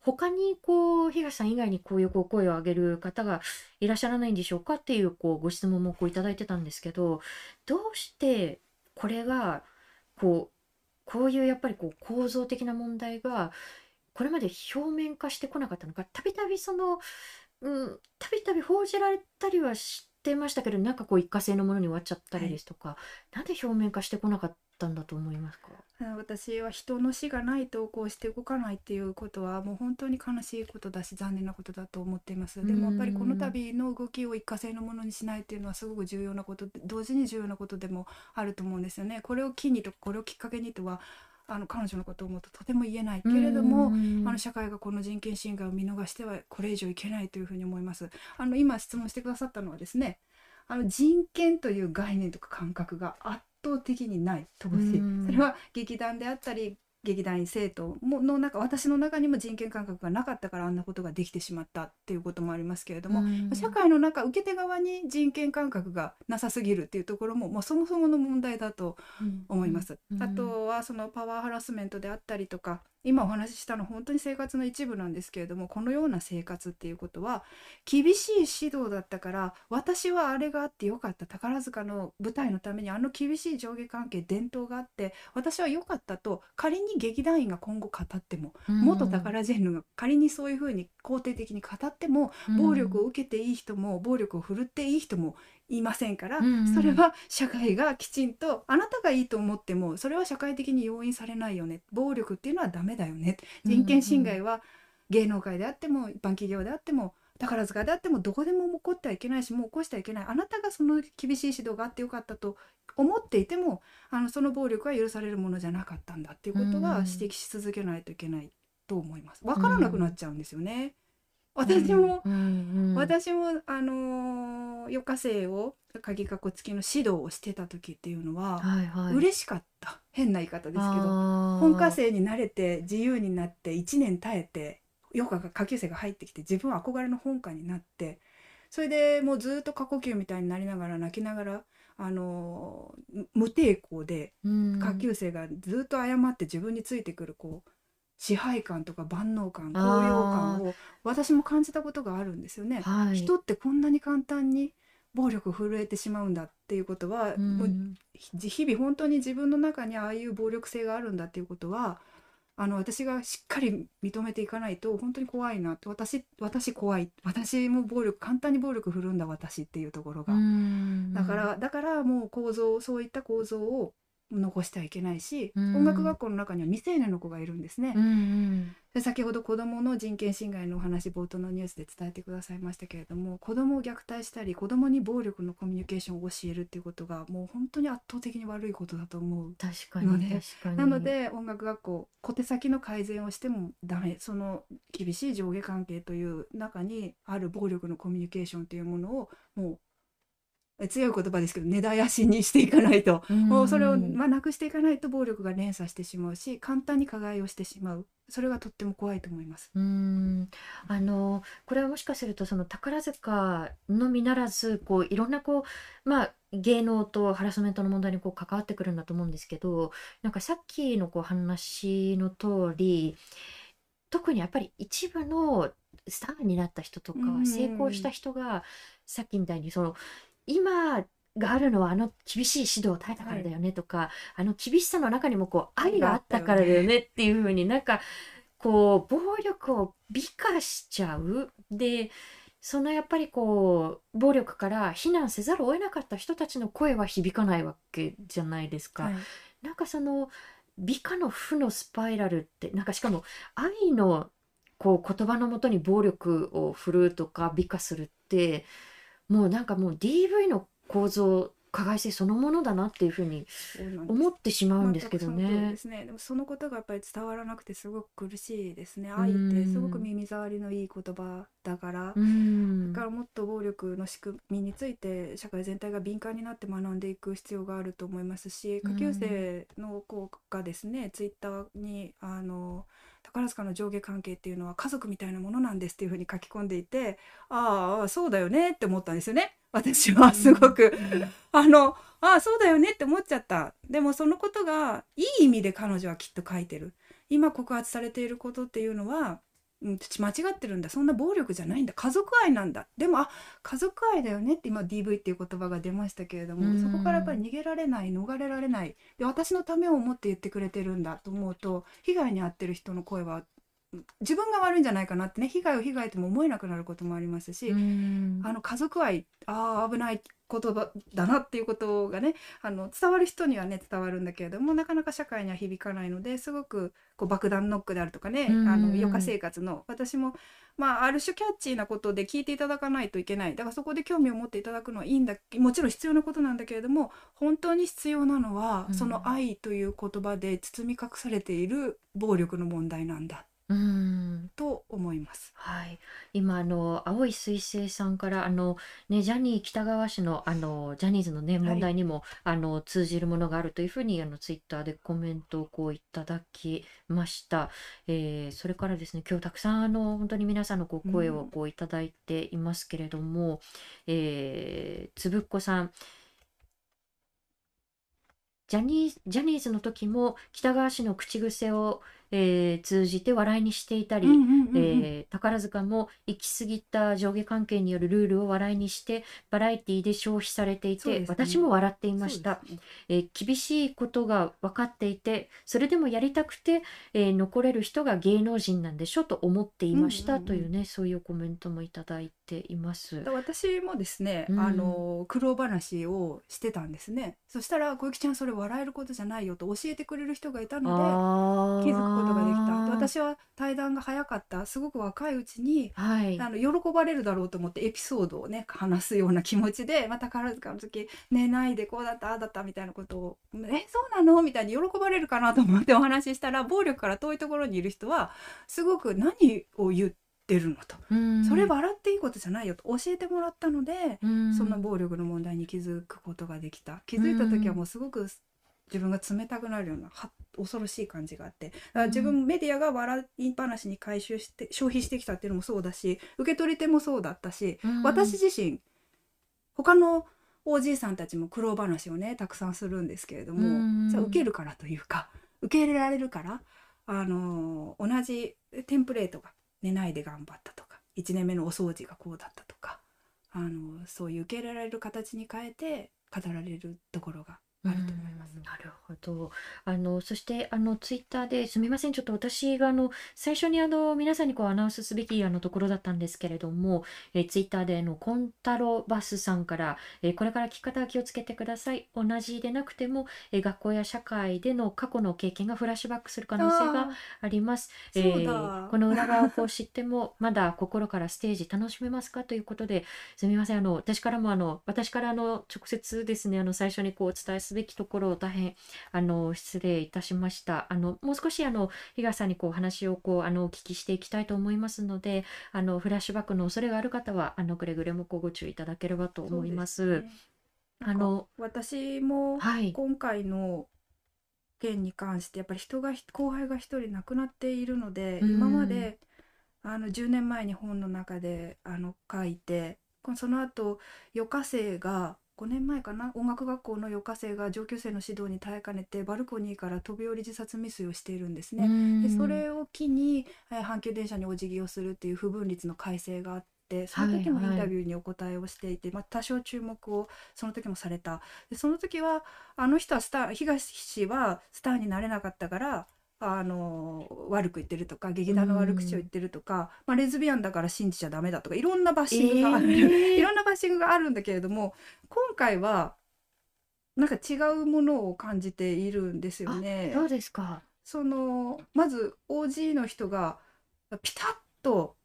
他にこう、東さん以外にこういう声を上げる方がいらっしゃらないんでしょうかっていうこうご質問もこういただいてたんですけど、どうしてこれが、こう、こういうやっぱりこう構造的な問題が、これまで表面化してこなかったのか、たびたびその、たびたび報じられたりはしててましたけど、なんかこう一過性のものに終わっちゃったりですとか、なんで表面化してこなかったんだと思いますか？私は人の死がないとこうして動かないっていうことはもう本当に悲しいことだし残念なことだと思っています。でもやっぱりこの度の動きを一過性のものにしないっていうのはすごく重要なことで同時に重要なことでもあると思うんですよね。これを機にとかこれをきっかけにとはあの彼女のことを思うととても言えないけれども、あの社会がこの人権侵害を見逃してはこれ以上いけないというふうに思います。あの今質問してくださったのはですねあの人権という概念とか感覚が圧倒的にない当時うん。それは劇団であったり劇団員生徒もの中私の中にも人権感覚がなかったからあんなことができてしまったっていうこともありますけれども、うん。社会の中受け手側に人権感覚がなさすぎるっていうところももうそもそもの問題だと思います。うん。あとはそのパワーハラスメントであったりとか今お話ししたの本当に生活の一部なんですけれどもこのような生活っていうことは厳しい指導だったから私はあれがあってよかった宝塚の舞台のためにあの厳しい上下関係伝統があって私は良かったと仮に劇団員が今後語っても元宝ジェンヌが仮にそういうふうに肯定的に語っても暴力を受けていい人も暴力を振るっていい人もいませんから、うんそれは社会がきちんとあなたがいいと思ってもそれは社会的に容認されないよね。暴力っていうのはダメだよね。人権侵害は芸能界であっても一般企業であっても宝塚であってもどこでも起こってはいけないしもう起こしてはいけない。あなたがその厳しい指導があってよかったと思っていてもあのその暴力は許されるものじゃなかったんだっていうことはうん。指摘し続けないといけないと思います。分からなくなっちゃうんですよね。私も、私もあのー、余暇生を鍵かっこ付きの指導をしてた時っていうのは、はいはい、嬉しかった。変な言い方ですけど本科生になれて自由になって1年耐えて余暇が下級生が入ってきて自分は憧れの本科になってそれでもうずっと過呼吸みたいになりながら泣きながら、あのー無抵抗でうん。下級生がずっと謝って自分についてくるこう支配感とか万能感高揚感を私も感じたことがあるんですよね。はい、人ってこんなに簡単に暴力を震えてしまうんだっていうことは、うん。もう日々本当に自分の中にああいう暴力性があるんだっていうことはあの私がしっかり認めていかないと本当に怖いなって私私怖い私も暴力簡単に暴力振るんだ私っていうところが、うん。だからだからもう構造そういった構造を残してはいけないし、うん音楽学校の中には未成年の子がいるんですね。うんうんで先ほど子どもの人権侵害のお話冒頭のニュースで伝えてくださいましたけれども子どもを虐待したり子どもに暴力のコミュニケーションを教えるっていうことがもう本当に圧倒的に悪いことだと思う。確かになので音楽学校小手先の改善をしてもダメその厳しい上下関係という中にある暴力のコミュニケーションというものをもうえ強い言葉ですけど根絶やしにしていかないと。もうそれを、まあ、なくしていかないと暴力が連鎖してしまう。し簡単に加害をしてしまう。それがとっても怖いと思います。うーん。あのこれはもしかするとその宝塚のみならずこういろんなこうまあ芸能とハラスメントの問題にこう関わってくるんだと思うんですけどなんかさっきのこう話の通り特にやっぱり一部のスターになった人とかうん。成功した人がさっきみたいにその今があるのはあの厳しい指導を耐えたからだよねとか、あの厳しさの中にもこう愛があったからだよねっていうふうになんかこう暴力を美化しちゃう。でそのやっぱりこう暴力から避難せざるを得なかった人たちの声は響かないわけじゃないですか。はい。なんかその美化の負のスパイラルってなんかしかも愛のこう言葉のもとに暴力を振るうとか美化するってもうなんかもう DV の構造加害性そのものだなっていうふうに思ってしまうんですけど全くその通りでね。すね。でもそのことがやっぱり伝わらなくてすごく苦しいですね。愛ってすごく耳障りのいい言葉だから。うんだからもっと暴力の仕組みについて社会全体が敏感になって学んでいく必要があると思いますしうん下級生の子がですね、ツイッターにあの宝塚の上下関係っていうのは家族みたいなものなんですっていうふうに書き込んでいてああそうだよねって思ったんですよね。私はすごく。あのああそうだよねって思っちゃった。でもそのことがいい意味で彼女はきっと書いてる。今告発されていることっていうのは、うん、間違ってるんだ。そんな暴力じゃないんだ。家族愛なんだ。でもあ家族愛だよねって今 DV っていう言葉が出ましたけれども、うん。そこからやっぱり逃げられない逃れられない。で私のためを思って言ってくれてるんだと思うと被害に遭ってる人の声はうん自分が悪いんじゃないかなってね被害を被害とも思えなくなることもありますし、うん。あの家族愛ああ危ない言葉だなっていうことがねあの伝わる人にはね伝わるんだけれどもなかなか社会には響かないのですごくこう爆弾ノックであるとかね、うんあの余暇生活の私もまあある種キャッチーなことで聞いていただかないといけない。だからそこで興味を持っていただくのはいいんだもちろん必要なことなんだけれども本当に必要なのは、うん。その愛という言葉で包み隠されている暴力の問題なんだうん。と思います。はい、今あの青い彗星さんからあの、ね、ジャニー喜多川氏のあのジャニーズの、ね、問題にも、あの通じるものがあるというふうにあのツイッターでコメントをこういただきました、えーそれからですね今日たくさんあの本当に皆さんのこう声をうん。こういただいていますけれども、えーつぶっこさん。ジャニージャニーズの時も北川氏の口癖を、えー通じて笑いにしていたり、えー宝塚も行き過ぎた上下関係によるルールを笑いにしてバラエティで消費されていて、ね。私も笑っていました、ね。えー厳しいことが分かっていてそれでもやりたくて、えー残れる人が芸能人なんでしょと思っていました、というねそういうコメントもいただいています。だ私もですね、うん。あの苦労話をしてたんですね。そしたら小雪ちゃんそれ笑えることじゃないよと教えてくれる人がいたのあで気づくことができた。私は対談が早かった。すごく若いうちにはい。あの喜ばれるだろうと思ってエピソードをね話すような気持ちで <laughs> また宝塚の時「寝ないでこうだったああだった」みたいなことを「えそうなの?」みたいに喜ばれるかなと思ってお話ししたら暴力から遠いところにいる人はすごく何を言ってるのと。うん。それ笑っていいことじゃないよと。教えてもらったので、うん。その暴力の問題に気づくことができた。気づいた時はもうすごく自分が冷たくなるようなは恐ろしい感じがあって。だから自分、メディアが笑い話に回収して消費してきたっていうのもそうだし受け取り手もそうだったし、うん。私自身他のおじいさんたちも苦労話をねたくさんするんですけれども、うん受けるからというか受け入れられるから、あの同じテンプレートが寝ないで頑張ったとか1年目のお掃除がこうだったとか、あのそういう受け入れられる形に変えて語られるところがあると思います。うんなるほど。あのそしてあのツイッターですみませんちょっと私があの最初にあの皆さんにこうアナウンスすべきあのところだったんですけれども、えツイッターであのコンタロバスさんから、えこれから聞き方は気をつけてください。同じでなくても、え学校や社会での過去の経験がフラッシュバックする可能性があります。えだーこの裏側をこう知ってもまだ心からステージ楽しめますかということですみませんあの私からもあの私からあの直接ですねあの最初にこうお伝えすべきところを大変あの失礼いたしました。あのもう少しあの東さんにこうお話をこうあのお聞きしていきたいと思いますのであのフラッシュバックの恐れがある方はあのくれぐれもご注意いただければと思います。すね。あの私もはい。今回の件に関してやっぱり人が後輩が一人亡くなっているので、うん。今まであの10年前に本の中であの書いてその後余暇生が5年前かな？音楽学校の余暇生が上級生の指導に耐えかねてバルコニーから飛び降り自殺未遂をしているんですね。でそれを機に、えー阪急電車にお辞儀をするっていう不分率の改正があってその時もはいはいインタビューにお答えをしていて、まあ、多少注目をその時もされた。でその時はあの人はスター東はスターになれなかったからあの悪く言ってるとか劇団の悪口を言ってるとか、まあ、レズビアンだから信じちゃダメだとかいろんなバッシングがある、えー、<laughs> いろんなバッシングがあるんだけれども今回はなんか違うものを感じているんですよね。そうですか？そのまず OG の人がピタッと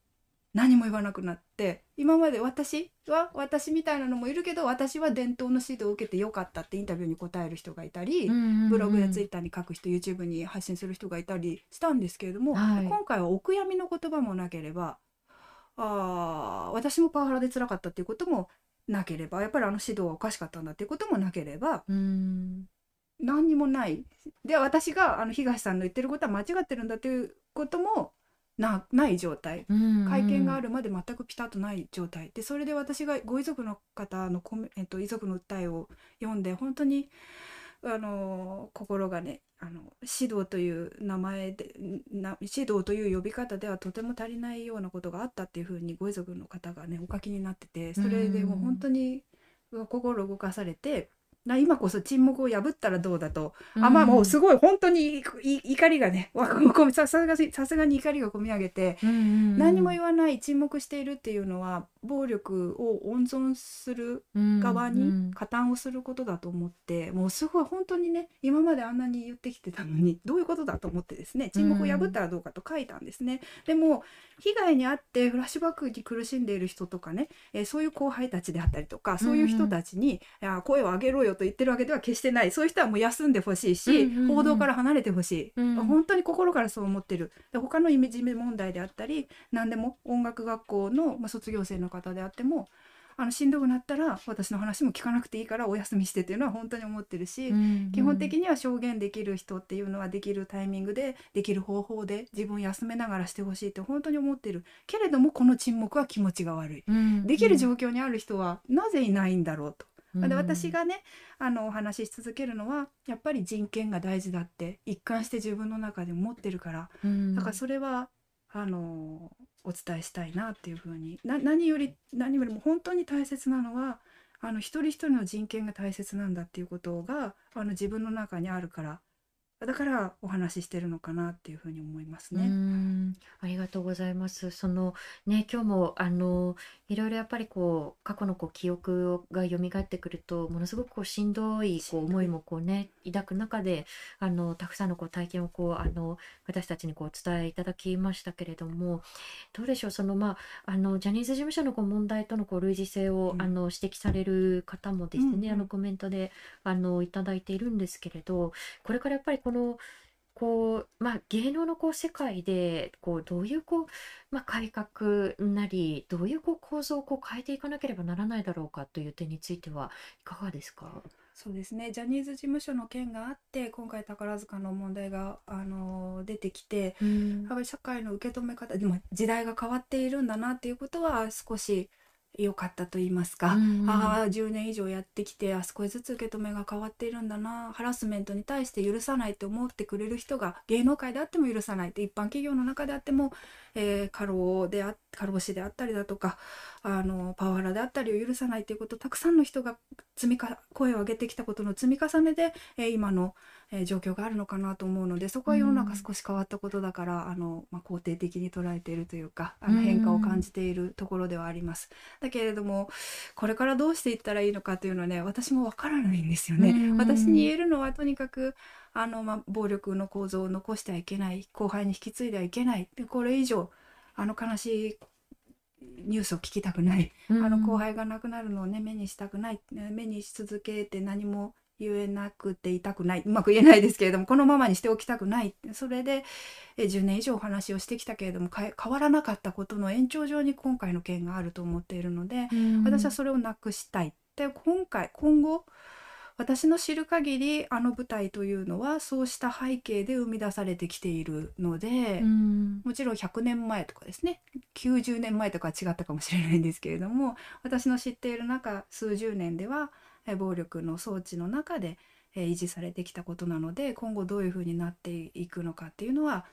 何も言わなくなって今まで私は私みたいなのもいるけど私は伝統の指導を受けてよかったってインタビューに答える人がいたり、うんうんうん、ブログやツイッターに書く人 YouTube に発信する人がいたりしたんですけれども、はい、今回はお悔やみの言葉もなければあ私もパワハラで辛かったっていうこともなければやっぱりあの指導はおかしかったんだっていうこともなければ、うん、何にもない。で私があの東さんの言ってることは間違ってるんだっていうこともなない状態、会見があるまで全くピタッとない状態でそれで私がご遺族の方のコメ、えっと、遺族の訴えを読んで本当にあの心がねあの指導という名前でな指導という呼び方ではとても足りないようなことがあったっていうふうにご遺族の方がねお書きになっててそれでもう本当に心動かされてな今こそ沈黙を破ったらどうだと、うん、あまあもうすごい本当に怒りがね <laughs> さすがさすがに怒りがこみ上げて、うんうんうん、何も言わない沈黙しているっていうのは暴力を温存する側に加担をすることだと思って、うんうん、もうすごい本当にね今まであんなに言ってきてたのにどういうことだと思ってですね沈黙を破ったらどうかと書いたんですね。でも被害に遭ってフラッシュバックに苦しんでいる人とかね、えー、そういう後輩たちであったりとかそういう人たちに、うんうん、声を上げろよと言ってるわけでは決してない。そういう人はもう休んでほしいし、うんうんうん、報道から離れてほしい、うん、本当に心からそう思ってる。で他のいじめ問題であったり何でも音楽学校の、まあ、卒業生の方であってもあのしんどくなったら私の話も聞かなくていいからお休みしてっていうのは本当に思ってるし、うんうん、基本的には証言できる人っていうのはできるタイミングでできる方法で自分を休めながらしてほしいって本当に思ってる。けれどもこの沈黙は気持ちが悪い、うんうん、できる状況にある人はなぜいないんだろうと。で私がねあのお話しし続けるのはやっぱり人権が大事だって一貫して自分の中で思ってるから、うん、だからそれはあのお伝えしたいなっていうふうに。何より何よりも本当に大切なのはあの一人一人の人権が大切なんだっていうことがあの自分の中にあるからだからお話ししてるのかなっていうふうに思いますね。ありがとうございます。そのね今日もあのいろいろやっぱりこう過去のこう記憶が蘇ってくるとものすごくこうしんどいこう思いもこうね抱く中であのたくさんのこう体験をこうあの私たちにこうお伝えいただきましたけれどもどうでしょう？そのまああのジャニーズ事務所のこう問題とのこう類似性を、うん、あの指摘される方もですね、うんうん、あのコメントであのいただいているんですけれどこれからやっぱりこのこう、まあ、芸能のこう世界でこうどういうこう、まあ、改革なりどういうこう構造をこう変えていかなければならないだろうかという点についてはいかがですか？そうですね。ジャニーズ事務所の件があって今回宝塚の問題があの出てきて、うん、やっぱり社会の受け止め方でも時代が変わっているんだなっていうことは少し良かったと言いますか、うんうん、ああ10年以上やってきてあ少しずつ受け止めが変わっているんだな。ハラスメントに対して許さないって思ってくれる人が芸能界であっても許さないって一般企業の中であっても、えー、過労であ過労死であったりだとかあのパワハラであったりを許さないということたくさんの人が積みか声を上げてきたことの積み重ねで、えー、今のえ状況があるのかなと思うのでそこは世の中少し変わったことだから、うん、あのまあ、肯定的に捉えているというかあの変化を感じているところではあります。だけれどもこれからどうしていったらいいのかというのはね私もわからないんですよね。うん、私に言えるのはとにかくあの、まあ、暴力の構造を残してはいけない後輩に引き継いではいけない。でこれ以上あの悲しいニュースを聞きたくない、うん、あの後輩が亡くなるのをね目にしたくない。目にし続けて何も言えなくて痛くない。うまく言えないですけれどもこのままにしておきたくない。それで10年以上お話をしてきたけれども変わらなかったことの延長上に今回の件があると思っているので、私はそれをなくしたい。で今回今後私の知る限りあの舞台というのはそうした背景で生み出されてきているので、もちろん100年前とかですね。90年前とかは違ったかもしれないんですけれども私の知っている中数十年では暴力の装置の中で維持されてきたことなので今後どういうふうになっていくのかっていうのは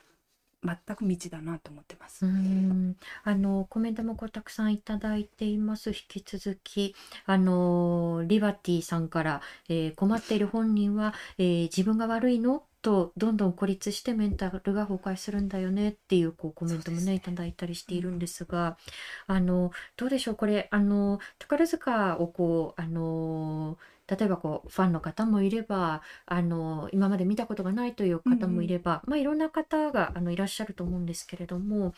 全く未知だなと思ってます。うんあのコメントもこうたくさんいただいています。引き続きあのリバティさんから、えー、困っている本人は、えー、自分が悪いの？とどんどん孤立してメンタルが崩壊するんだよねっていうこうコメントもね、ね。いただいたりしているんですが、あの、どうでしょう、これ、あの、宝塚をこう、あの、例えばこうファンの方もいればあの今まで見たことがないという方もいれば、まあ、いろんな方があのいらっしゃると思うんですけれども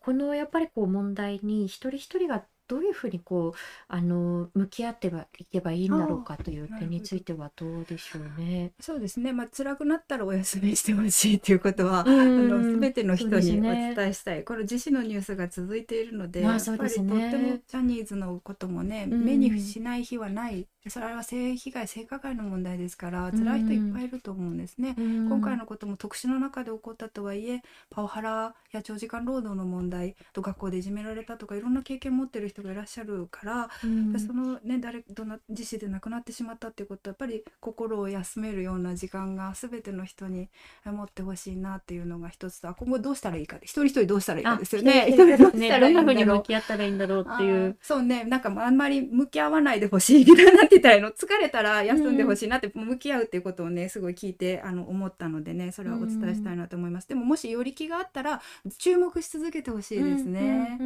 このやっぱりこう問題に一人一人がどういうふうにこうあの向き合ってはいけばいいんだろうかという点についてはどうでしょうね。そうですね。まあ辛くなったらお休みしてほしいということは、うんあの全ての人にお伝えしたい。これ自身のニュースが続いているので、まあやっぱりとってもジャニーズのこともね、うん目にしない日はない。それは性被害、性加害の問題ですから、辛い人いっぱいいると思うんですね。今今回のことも特殊の中で起こったとはいえパワハラや長時間労働の問題と学校でいじめられたとかいろんな経験を持ってる人がいらっしゃるから、うん。そのね誰どな自死で亡くなってしまったっていうことはやっぱり心を休めるような時間が全ての人に持ってほしいなっていうのが一つとあ今後どうしたらいいか一人一人どうしたらいいかですよね。<laughs> 一人どうねしたらいいどんなふう。にんだろう向き合ったらいいんだろうっていう。そうね。なんかあんまり向き合わないでほしいみたいななんてたらいいの？疲れたら休んでほしいなって、向き合うっていうことをねすごい聞いてあの思ったのでねそれはお伝えしたいなと思います、でももしより気があったら注目し続けてほしいですね、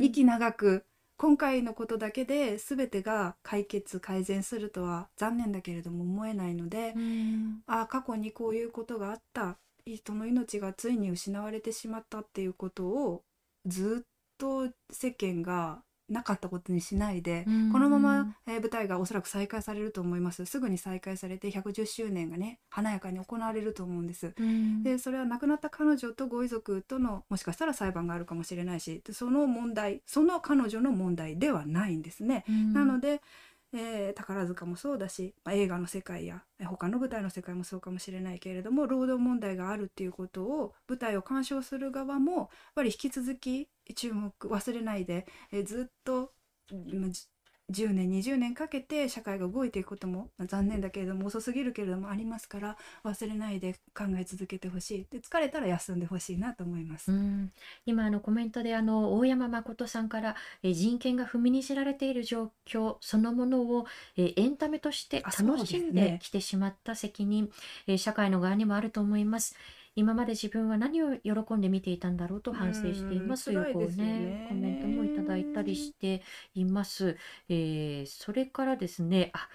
息長く今回のことだけで全てが解決改善するとは残念だけれども思えないので、うん。ああ過去にこういうことがあった。人の命がついに失われてしまったっていうことをずっと世間がなかったことにしないで、うん。このまま、えー舞台がおそらく再開されると思います。すぐに再開されて110周年がね華やかに行われると思うんです。うん。でそれは亡くなった彼女とご遺族とのもしかしたら裁判があるかもしれないしでその問題その彼女の問題ではないんですね。うん。なので、えー宝塚もそうだし、まあ、映画の世界やえー他の舞台の世界もそうかもしれないけれども労働問題があるっていうことを舞台を鑑賞する側もやっぱり引き続き注目忘れないで、えーずっとうんじ10年20年かけて社会が動いていくことも、まあ残念だけれども遅すぎるけれどもありますから忘れないで考え続けてほしいで疲れたら休んでほしいなと思います。うん、今あのコメントであの大山誠さんからえー人権が踏みにじられている状況そのものをえーエンタメとして楽しんできてしまった責任、えー社会の側にもあると思います。今まで自分は何を喜んで見ていたんだろうと反省していますというこうねねコメントもいただいたりしています。えーそれからですねあ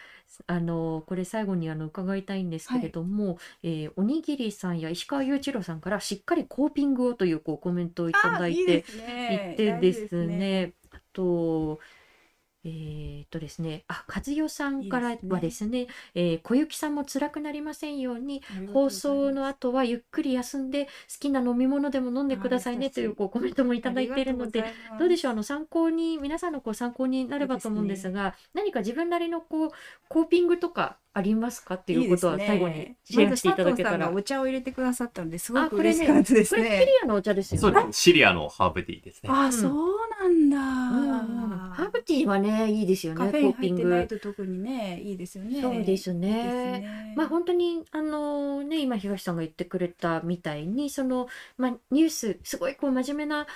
あのこれ最後にあの伺いたいんですけれども、えーおにぎりさんや石川雄一郎さんからしっかりコーピングをというこうコメントをいただいてあいいですね。いてです大事ね。あとえーっとですねあ和代さんからいいですね。はですねえー小雪さんも辛くなりませんようにうご放送の後はゆっくり休んで好きな飲み物でも飲んでくださいねというこうコメントもいただいているのでどうでしょうあの参考に皆さんのこう参考になればと思うんですが何か自分なりのこうコーピングとかありますか？っていうことは最後にシェアしていただけたら。お茶を入れてくださったのですごあこれねく嬉しかったですこれキリね。アのお茶ですよそうね。です。シリアのハーブティーですね。あ、んそうなんだ。うんうんハーブティーはねいいですよねカフェイ入ってないグ。と特にねいいですよね。そうですいいね。ねまあ本当にあのね今東さんが言ってくれたみたいにそのまあニュースすごいこう真面目な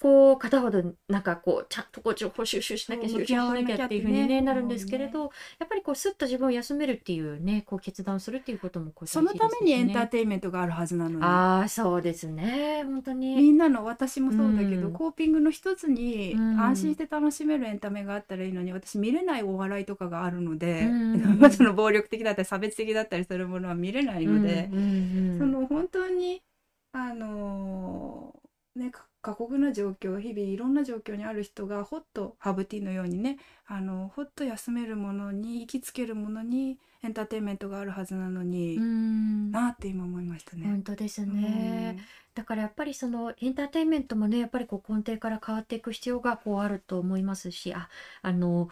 こう片ほどなんかこうちゃんとこう情報収集しなきゃ収集しなきゃっていうふうに、ねねなるんですけれど、やっぱりこうスッと自分を休めるっていうねこう決断するっていうこともこうそのためにエンターーテインメントがあるはずなのに。ああそうですね本当に。みんなの私もそうだけど、うん。コーピングの一つにうん。安心して楽しめるエンタメがあったらいいのに私見れないお笑いとかがあるので、うん。<laughs> その暴力的だったり差別的だったりするものは見れないので、うんうんうんその本当にあのーねか過酷な状況日々いろんな状況にある人がほっとハーブティーのようにねあのほっと休めるものに行きつけるものにエンターテインメントがあるはずなのに、うんなあって今思いましたね。本当ですね。だからやっぱりそのエンターテインメントもねやっぱりこう根底から変わっていく必要がこうあると思いますしああの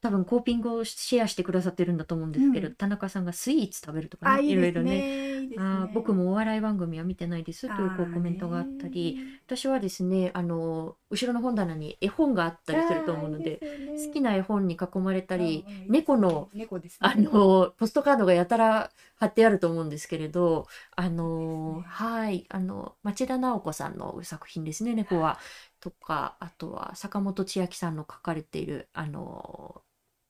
多分コーピングをシェアしてくださってるんだと思うんですけど、うん。田中さんがスイーツ食べるとかねいろいろね。ね。いいですね。あー僕もお笑い番組は見てないですというこうコメントがあったり。私はですねあの後ろの本棚に絵本があったりすると思うので好きな絵本に囲まれたり猫の猫ですね。あのポストカードがやたら貼ってあると思うんですけれど、あの、はい、あの、町田直子さんの作品ですね、猫は。とか、あとは坂本千秋さんの書かれている、あの、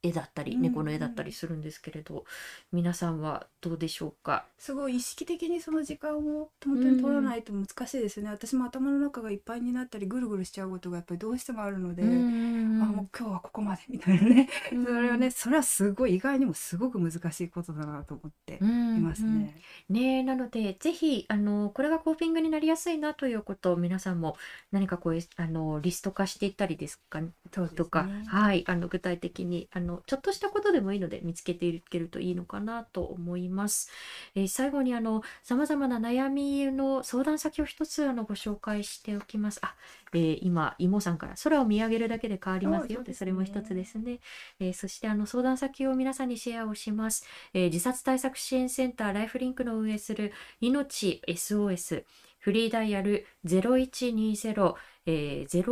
絵だったり猫の絵だったりするんですけれど、皆さんはどうでしょうか？すごい意識的にその時間を本当に取らないと難しいですね、私も頭の中がいっぱいになったりぐるぐるしちゃうことがやっぱりどうしてもあるので、あもう今日はここまでみたいなね、それはねそれはすごい意外にもすごく難しいことだなと思っていますね。ねなのでぜひあのこれがコーピングになりやすいなということを皆さんも何かこうあのリスト化していったりですか、ね、とか、はいあの具体的にあののちょっとしたことでもいいので見つけていけるといいのかなと思います。えー、最後にあの様々な悩みの相談先を一つあのご紹介しておきます。あ、えー、今妹さんから空を見上げるだけで変わりますよってそれも一つですね。えー、そしてあの相談先を皆さんにシェアをします。え自殺対策支援センターライフリンクの運営する命 SOS フリーダイヤル0120えー、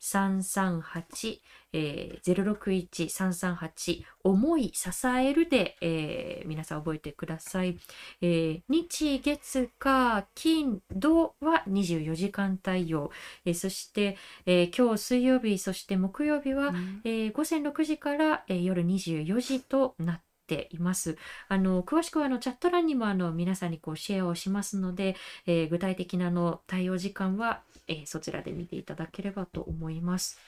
061338、えー、061338思い支えるで、えー、皆さん覚えてください。えー、日月火金土は24時間対応、えー、そして、えー、今日水曜日そして木曜日は、うん、えー、午前6時から、えー、夜24時となってています。あの詳しくはあのチャット欄にもあの皆さんにこうシェアをしますので、えー、具体的なの対応時間は、えー、そちらで見ていただければと思います。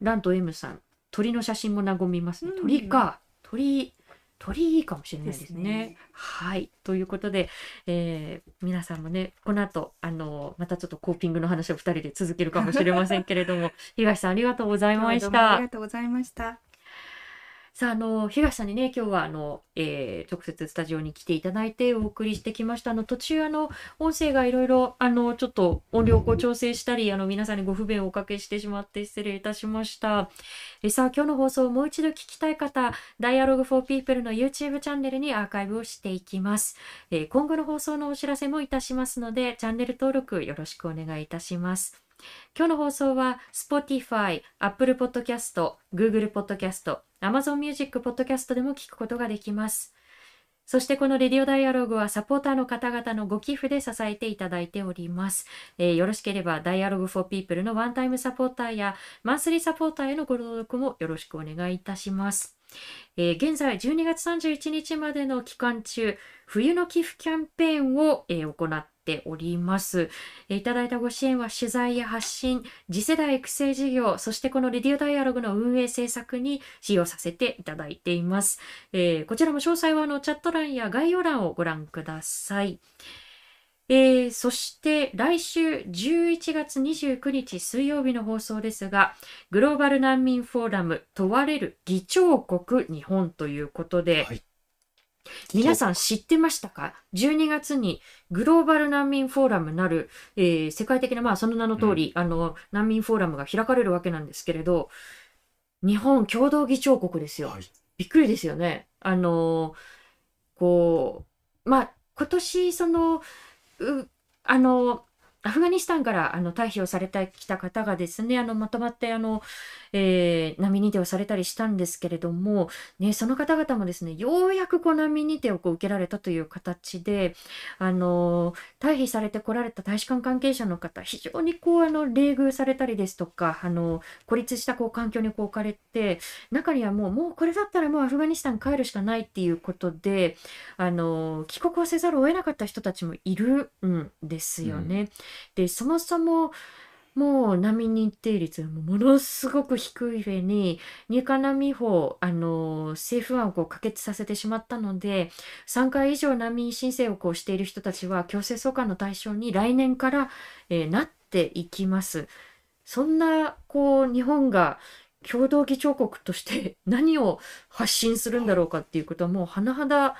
ラント M さん、鳥の写真も和みますね。鳥か、鳥、鳥いいかもしれないですね。ねはい。ということで、えー、皆さんもね、この後、あの、またちょっとコーピングの話を2人で続けるかもしれませんけれども、<laughs> 東さんありがとうございました。ありがとうございました。さあ、あの、東さんにね、今日は、あの、えー、直接スタジオに来ていただいてお送りしてきました。あの、途中、あの、音声がいろいろ、あの、ちょっと音量を調整したり、あの、皆さんにご不便をおかけしてしまって失礼いたしました。えさあ、今日の放送をもう一度聞きたい方、Dialogue for People の YouTube チャンネルにアーカイブをしていきます。えー、今後の放送のお知らせもいたしますので、チャンネル登録よろしくお願いいたします。今日の放送は Spotify、Apple Podcast、Google Podcast、Amazon Music Podcast でも聞くことができます。そしてこのレディオダイアログはサポーターの方々のご寄付で支えていただいております。えー、よろしければダイアログフォーピープルのワンタイムサポーターやマンスリーサポーターへのご登録もよろしくお願いいたします。えー、現在12月31日までの期間中、冬の寄付キャンペーンを、えー、行ってております。えいただいたご支援は取材や発信、次世代育成事業、そしてこのレディオダイアログの運営制作に使用させていただいています。えー、こちらも詳細はあのチャット欄や概要欄をご覧ください。えー、そして来週11月29日水曜日の放送ですが、グローバル難民フォーラム問われる議長国日本ということで、はい皆さん知ってましたか ?12 月にグローバル難民フォーラムなる、えー、世界的な、まあその名の通り、うん、あの、難民フォーラムが開かれるわけなんですけれど、日本共同議長国ですよ。はい、びっくりですよね。あの、こう、まあ今年その、うあの、アフガニスタンからあの退避をされてきた方がですね、あのまとまってあの、えー、難民認定をされたりしたんですけれども、ね、その方々もですね、ようやくこう難民認定をこう受けられたという形で、あの退避されてこられた大使館関係者の方、非常にこうあの冷遇されたりですとか、あの孤立したこう環境にこう置かれて、中にはもう、もうこれだったらもうアフガニスタン帰るしかないっていうことで、あの帰国をせざるを得なかった人たちもいるんですよね。うんでそもそももう難民認定率がものすごく低い上に入管難民法あの政府案をこう可決させてしまったので3回以上難民申請をこうしている人たちは強制送還の対象に来年から、えー、なっていきます。そんなこう日本が共同議長国として <laughs> 何を発信するんだろうかっていうことはもう甚だ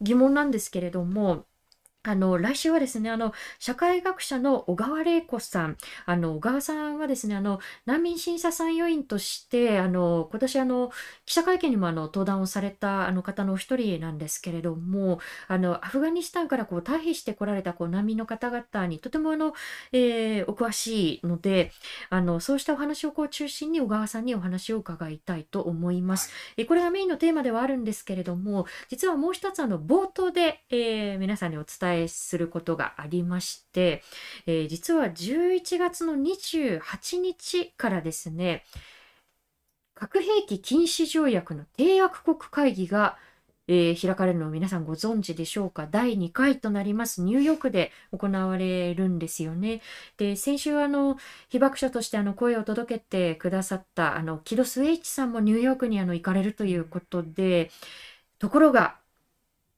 疑問なんですけれどもあの、来週はですね、あの、社会学者の小川玲子さん、あの、小川さんはですね、あの、難民審査参与員として、あの、今年あの、記者会見にもあの、登壇をされたあの方の一人なんですけれども、あの、アフガニスタンからこう、退避してこられたこう、難民の方々にとてもあの、えー、お詳しいので、あの、そうしたお話をこう、中心に小川さんにお話を伺いたいと思います。えこれがメインのテーマではあるんですけれども、実はもう一つあの、冒頭で、えー、皆さんにお伝ええすることがありまして、えー、実は11月の28日からですね、核兵器禁止条約の締約国会議がえー、開かれるのを皆さんご存知でしょうか？第2回となりますニューヨークで行われるんですよね。で先週あの被爆者としてあの声を届けてくださったあの木戸スエイチさんもニューヨークにあの行かれるということでところが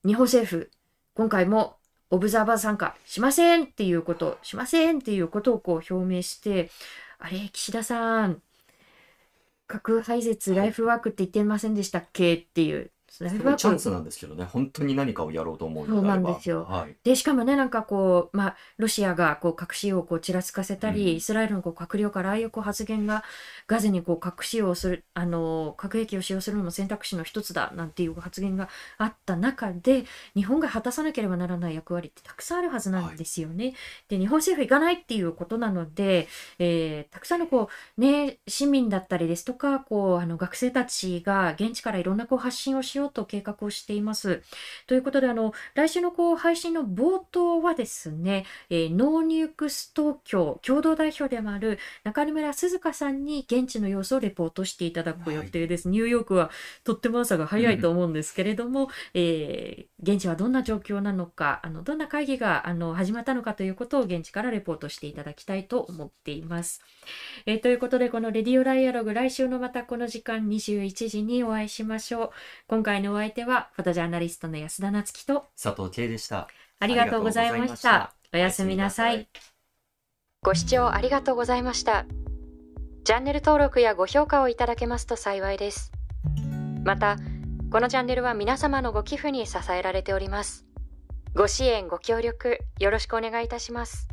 日本政府今回もオブザーバー参加しませんっていうことしませんっていうことをこう表明してあれ岸田さん核廃絶ライフワークって言ってませんでしたっけっていう。それはチャンスなんですけどね、本当に何かをやろうと思うそうなんですよ。はい、で、しかもね、なんかこう、まあ、ロシアがこう核使用をこうちらつかせたり、うん、イスラエルのこう閣僚からああいうこう発言がガゼにこう核使用する、あの、核兵器を使用するのも選択肢の一つだなんていう発言があった中で、日本が果たさなければならない役割ってたくさんあるはずなんですよね。はい、で、日本政府行かないっていうことなので、えー、たくさんのこう、ね、市民だったりですとか、こう、あの、学生たちが現地からいろんなこう発信をしようと計画をしています。ということで、あの、来週のこう配信の冒頭はですね、えー、 KNOW NUKES TOKYO 共同代表でもある中村涼香さんに現地の様子をレポートしていただく予定です。はい、ニューヨークはとっても朝が早いと思うんですけれども、うん、えー、現地はどんな状況なのか、あの、どんな会議があの始まったのかということを現地からレポートしていただきたいと思っています。えー、ということで、この Radio Dialogue、来週のまたこの時間21時にお会いしましょう。今回のお相手は、フォトジャーナリストの安田なつきと佐藤圭でした。ありがとうございました。おやすみなさい。ご視聴ありがとうございました。チャンネル登録やご評価をいただけますと幸いです。また、このチャンネルは皆様のご寄付に支えられております。ご支援、ご協力、よろしくお願いいたします。